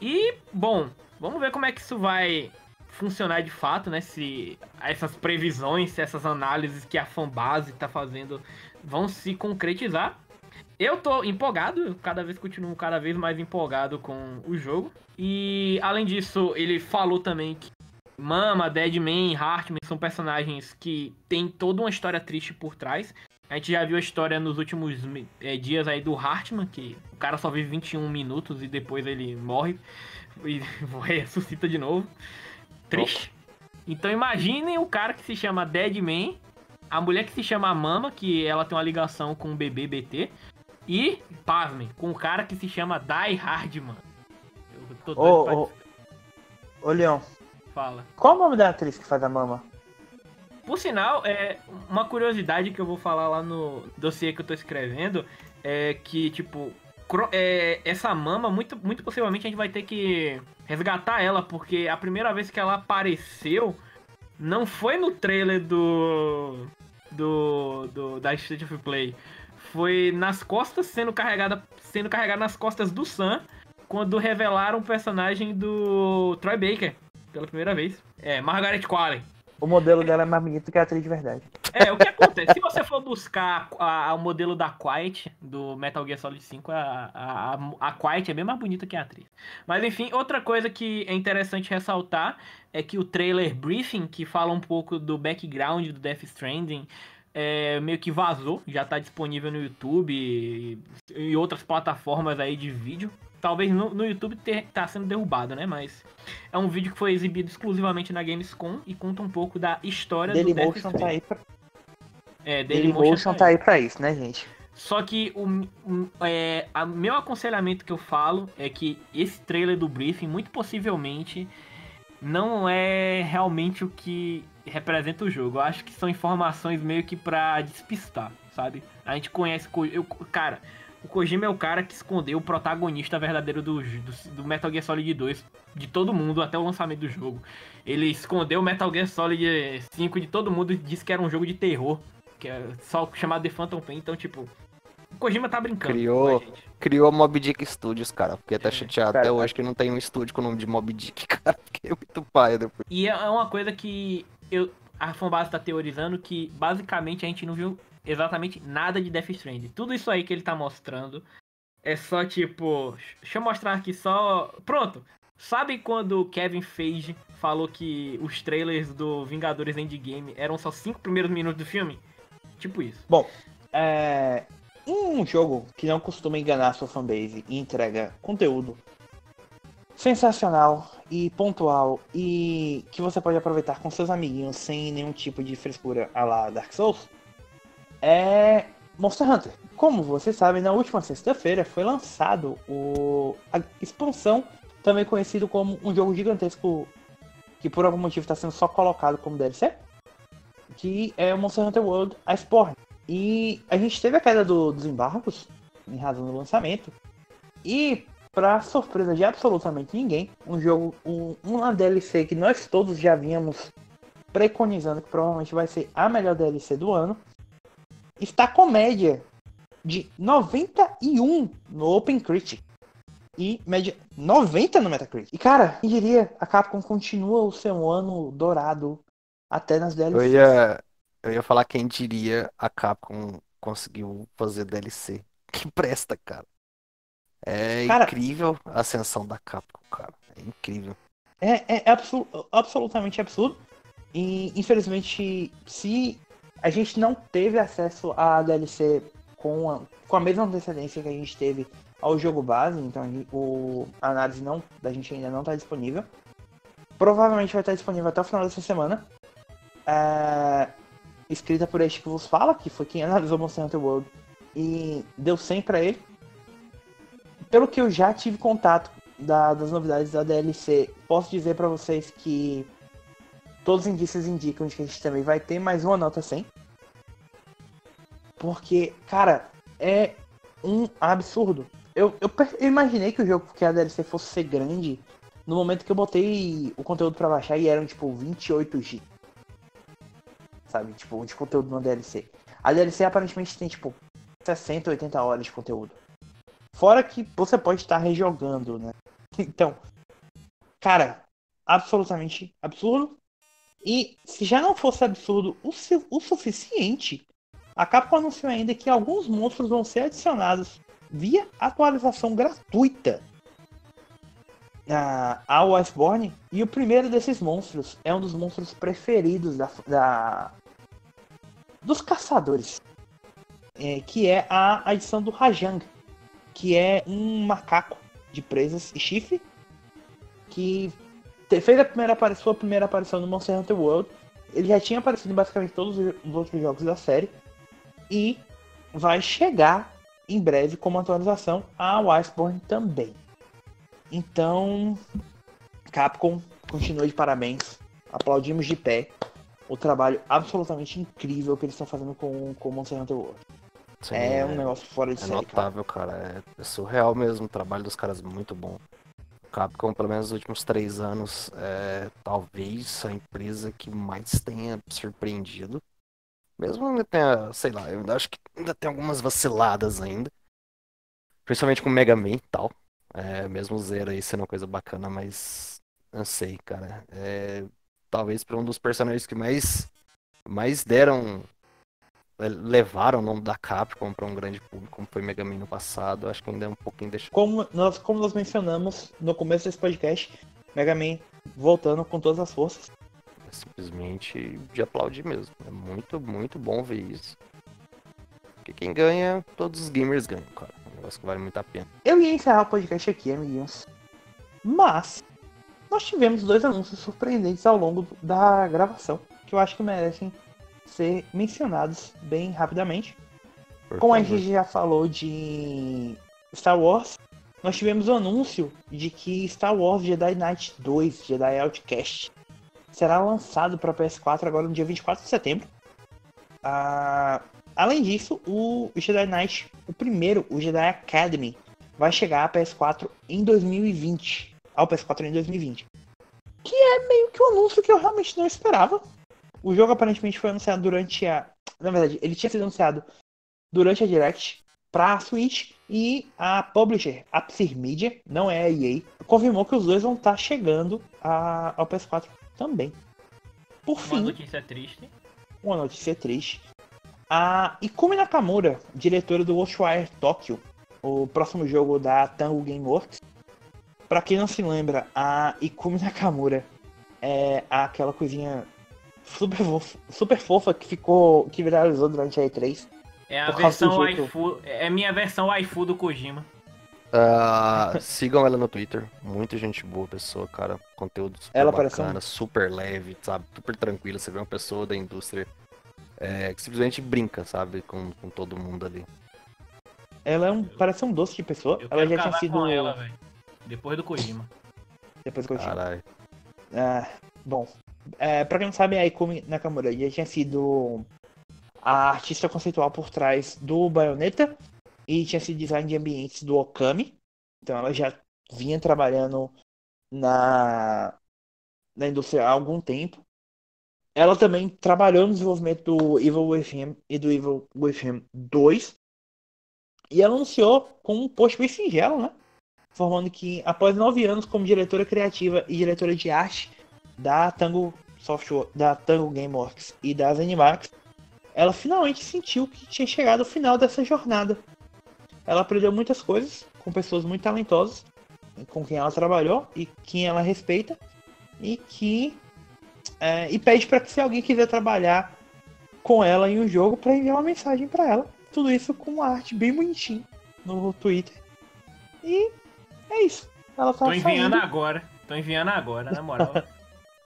E, bom, vamos ver como é que isso vai funcionar de fato, né? Se essas previsões, se essas análises que a fanbase tá fazendo vão se concretizar. Eu tô empolgado, cada vez continuo cada vez mais empolgado com o jogo. E além disso, ele falou também que Mama, Deadman, Hartman são personagens que tem toda uma história triste por trás. A gente já viu a história nos últimos é, dias aí do Hartman, que o cara só vive 21 minutos e depois ele morre e ressuscita de novo. Triste. Então imaginem o cara que se chama Deadman, a mulher que se chama Mama, que ela tem uma ligação com o bebê BT, e, pasmem, com o cara que se chama Die Hardman. Eu tô doido ô, ô, ô, Leão, Fala. Qual o nome da atriz que faz a mama? Por sinal, é uma curiosidade que eu vou falar lá no dossiê que eu tô escrevendo é que, tipo, é, essa mama, muito, muito possivelmente a gente vai ter que resgatar ela, porque a primeira vez que ela apareceu não foi no trailer do. do. do da State of Play. Foi nas costas, sendo carregada. sendo carregada nas costas do Sam, quando revelaram o personagem do Troy Baker pela primeira vez. É, Margaret Qualley. O modelo dela é mais bonito que a atriz de verdade. É, o que acontece? Se você for buscar a, a, o modelo da Quiet, do Metal Gear Solid 5, a, a, a Quiet é bem mais bonita que a atriz. Mas enfim, outra coisa que é interessante ressaltar é que o trailer briefing, que fala um pouco do background do Death Stranding, é, meio que vazou, já está disponível no YouTube e, e outras plataformas aí de vídeo talvez no, no YouTube ter, tá sendo derrubado, né? Mas é um vídeo que foi exibido exclusivamente na Gamescom e conta um pouco da história do Death. Tá aí pra... É, Dailymotion tá, tá aí pra isso, né, gente? Só que o, o é, a, meu aconselhamento que eu falo é que esse trailer do briefing, muito possivelmente, não é realmente o que representa o jogo. Eu acho que são informações meio que pra despistar, sabe? A gente conhece. Eu, cara, o Kojima é o cara que escondeu o protagonista verdadeiro do, do, do, Metal Gear Solid 2 de todo mundo até o lançamento do jogo. Ele escondeu o Metal Gear Solid 5 de todo mundo e disse que era um jogo de terror, que é só chamado The Phantom Pain. Então, tipo, o Kojima tá brincando. Criou, criou Mob Dick Studios, cara. Porque tá chateado cara, até hoje que não tem um estúdio com o nome de Mob Dick, cara. Fiquei muito paia depois. E é uma coisa que eu, a fanbase tá teorizando que basicamente a gente não viu exatamente nada de Death Stranding. Tudo isso aí que ele tá mostrando é só tipo. Deixa eu mostrar aqui só. Pronto! Sabe quando o Kevin Feige falou que os trailers do Vingadores Endgame eram só cinco primeiros minutos do filme? Tipo isso. Bom, é. Um jogo que não costuma enganar sua fanbase e entrega conteúdo sensacional e pontual e que você pode aproveitar com seus amiguinhos sem nenhum tipo de frescura a la Dark Souls é Monster Hunter. Como vocês sabem, na última sexta-feira foi lançado o... a expansão, também conhecido como um jogo gigantesco que por algum motivo está sendo só colocado como DLC, que é o Monster Hunter World Iceborne. E a gente teve a queda do, dos embargos em razão do lançamento. E, para surpresa de absolutamente ninguém, um jogo, um, uma DLC que nós todos já vínhamos preconizando que provavelmente vai ser a melhor DLC do ano, está com média de 91 no Open Critic. e média 90 no Metacritic. E cara, quem diria, a Capcom continua o seu ano dourado até nas Eu DLCs. ia, eu ia falar quem diria a Capcom conseguiu fazer DLC. Que presta, cara. É Cara- incrível a ascensão da Capcom, cara. É incrível. É, é absu- absolutamente absurdo. E infelizmente, se a gente não teve acesso à DLC com a, com a mesma antecedência que a gente teve ao jogo base, então a, o, a análise não, da gente ainda não está disponível. Provavelmente vai estar disponível até o final dessa semana. É, escrita por este que vos fala, que foi quem analisou Monster Hunter World e deu 100 pra ele. Pelo que eu já tive contato da- das novidades da DLC, posso dizer pra vocês que todos os indícios indicam de que a gente também vai ter mais uma nota 100. Porque, cara, é um absurdo. Eu, eu, eu imaginei que o jogo, que a DLC fosse ser grande, no momento que eu botei o conteúdo pra baixar e eram tipo 28 GB. Sabe, tipo, de conteúdo na DLC. A DLC aparentemente tem tipo 60, 80 horas de conteúdo. Fora que você pode estar rejogando, né? Então, cara, absolutamente absurdo. E se já não fosse absurdo o, su- o suficiente, a Capcom anunciou ainda que alguns monstros vão ser adicionados via atualização gratuita a- Iceborne. E o primeiro desses monstros é um dos monstros preferidos da, da- dos caçadores, é, que é a adição do Rajang, que é um macaco de presas e chifre que fez a primeira apari- sua primeira aparição no Monster Hunter World. Ele já tinha aparecido em basicamente todos os outros jogos da série e vai chegar em breve como atualização ao Iceborne também. Então, Capcom continua de parabéns. Aplaudimos de pé o trabalho absolutamente incrível que eles estão fazendo com com Monster Hunter World. Sim, é um negócio fora de É série, cara. notável, cara. É, é surreal mesmo. O trabalho dos caras é muito bom. Capcom, pelo menos nos últimos três anos, é talvez a empresa que mais tenha surpreendido. Mesmo ainda tenha, sei lá, eu acho que ainda tem algumas vaciladas ainda. Principalmente com Mega Man e tal. É, mesmo o Zero aí sendo uma coisa bacana, mas não sei, cara. É, talvez para um dos personagens que mais, mais deram levaram o nome da Capcom para um grande público, como foi Mega Man no passado, acho que ainda é um pouquinho deixado. Como nós, como nós mencionamos no começo desse podcast, Mega Man voltando com todas as forças. É simplesmente de aplaudir mesmo. É muito, muito bom ver isso. Porque quem ganha, todos os gamers ganham, cara. É um negócio que vale muito a pena. Eu ia encerrar o podcast aqui, amiguinhos. Mas nós tivemos dois anúncios surpreendentes ao longo da gravação, que eu acho que merecem ser mencionados bem rapidamente. Por Como a favor. gente já falou de Star Wars, nós tivemos o anúncio de que Star Wars Jedi Knight 2, Jedi Outcast, será lançado para PS4 agora no dia 24 de setembro. Ah, além disso, o Jedi Knight, o primeiro, o Jedi Academy, vai chegar a PS4 em 2020. Ao PS4 em 2020. Que é meio que um anúncio que eu realmente não esperava. O jogo aparentemente foi anunciado durante a. Na verdade, ele tinha sido anunciado durante a Direct pra Switch e a publisher, a Psyr Media, não é a EA, confirmou que os dois vão estar chegando a- ao PS4 também. Por Uma fim, notícia triste. uma notícia triste. A Ikumi Nakamura, diretora do Ghostwire Tokyo, o próximo jogo da Tango Gameworks. Pra quem não se lembra, a Ikumi Nakamura é aquela coisinha super fofa, super fofa que ficou que viralizou durante a E3. É a do versão waifu. É minha versão waifu do Kojima. Ah, sigam ela no Twitter. Muita gente boa, pessoa, cara. Conteúdo super Ela parece bacana, super leve, sabe? Super tranquila. Você vê uma pessoa da indústria é, que simplesmente brinca, sabe? Com, com todo mundo ali. Ela é um, parece um doce de pessoa. Eu Ela já tinha sido ela, velho. Depois do Kojima. depois eu tinha. Caralho. Ah, bom, é, pra quem não sabe, a Ikumi Nakamura já tinha sido a artista conceitual por trás do Bayonetta e tinha sido design de ambientes do Okami. Então ela já vinha trabalhando na, na indústria há algum tempo. Ela também trabalhou no desenvolvimento do Evil Within e do Evil Within 2. E anunciou com um post bem singelo, né? informando que após nove anos como diretora criativa e diretora de arte da Tango Software, da Tango Gameworks e da Zenimax, ela finalmente sentiu que tinha chegado ao final dessa jornada. Ela aprendeu muitas coisas com pessoas muito talentosas, com quem ela trabalhou e quem ela respeita, e que é, e pede para que se alguém quiser trabalhar com ela em um jogo para enviar uma mensagem para ela. Tudo isso com uma arte bem bonitinha no Twitter. E é isso. Ela tá Tô enviando saindo, agora. Tô enviando agora, na moral.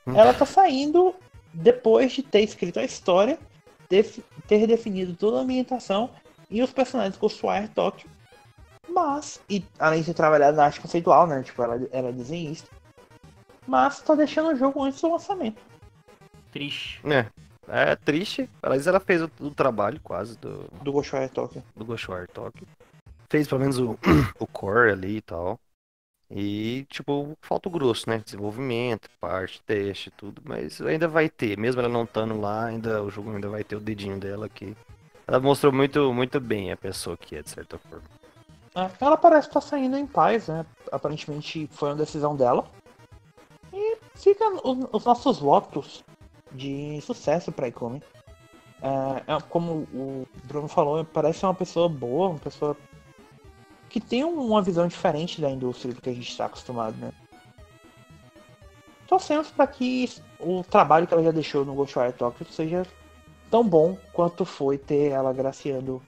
ela tá saindo depois de ter escrito a história, def- ter definido toda a ambientação e os personagens Ghostwire Tokyo. Mas, e além de ter trabalhado na arte conceitual, né? Tipo, ela era desenhista. Mas tá deixando o jogo antes do lançamento. Triste. É, é triste. Aliás, ela fez o, o trabalho quase do, Do Ghostwire Tokyo. do Ghostwire Tokyo. Fez pelo menos o, o core ali e tal. E, tipo, falta o grosso, né? Desenvolvimento, parte, teste, tudo. Mas ainda vai ter. Mesmo ela não estando lá, ainda, o jogo ainda vai ter o dedinho dela aqui. Ela mostrou muito, muito bem a pessoa que é, de certa forma. É, ela parece estar saindo em paz, né? Aparentemente foi uma decisão dela. E fica os, os nossos votos de sucesso pra Ikumi. É, é como o Bruno falou, parece uma pessoa boa, uma pessoa que tem uma visão diferente da indústria do que a gente está acostumado, né? Torcemos para que o trabalho que ela já deixou no Ghostwire Tokyo seja tão bom quanto foi ter ela graciando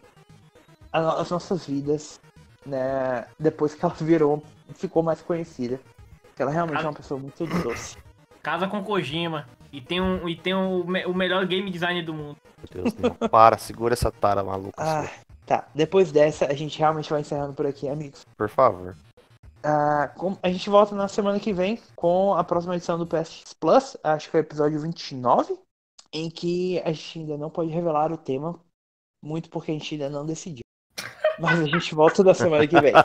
as nossas vidas né, depois que ela virou, ficou mais conhecida. Que ela realmente é uma pessoa muito doce. Casa com Kojima. E tem, um, e tem um, o melhor game design do mundo. Meu Deus, Deus. para, segura essa tara maluca Ah, sua, tá. Depois dessa, a gente realmente vai encerrando por aqui, amigos. por favor. Ah, com- a gente volta na semana que vem com a próxima edição do PSX Plus, acho que é o episódio 29, em que a gente ainda não pode revelar o tema, muito porque a gente ainda não decidiu. Mas a gente volta na semana que vem.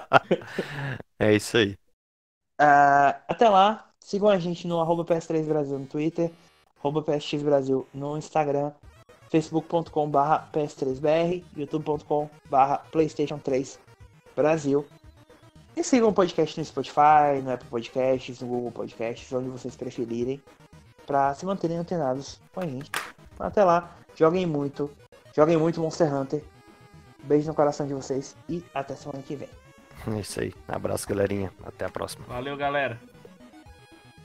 É isso aí. Ah, até lá, sigam a gente no arroba PS3 Brasil no Twitter, arroba PSX Brasil no Instagram, facebook.com barra PS3BR, youtube.com barra Playstation 3 Brasil. E sigam o podcast no Spotify, no Apple Podcasts, no Google Podcasts, onde vocês preferirem, para se manterem antenados com a gente. Até lá, joguem muito, joguem muito Monster Hunter. Beijo no coração de vocês e até semana que vem. É isso aí. Abraço, galerinha. Até a próxima. Valeu, galera.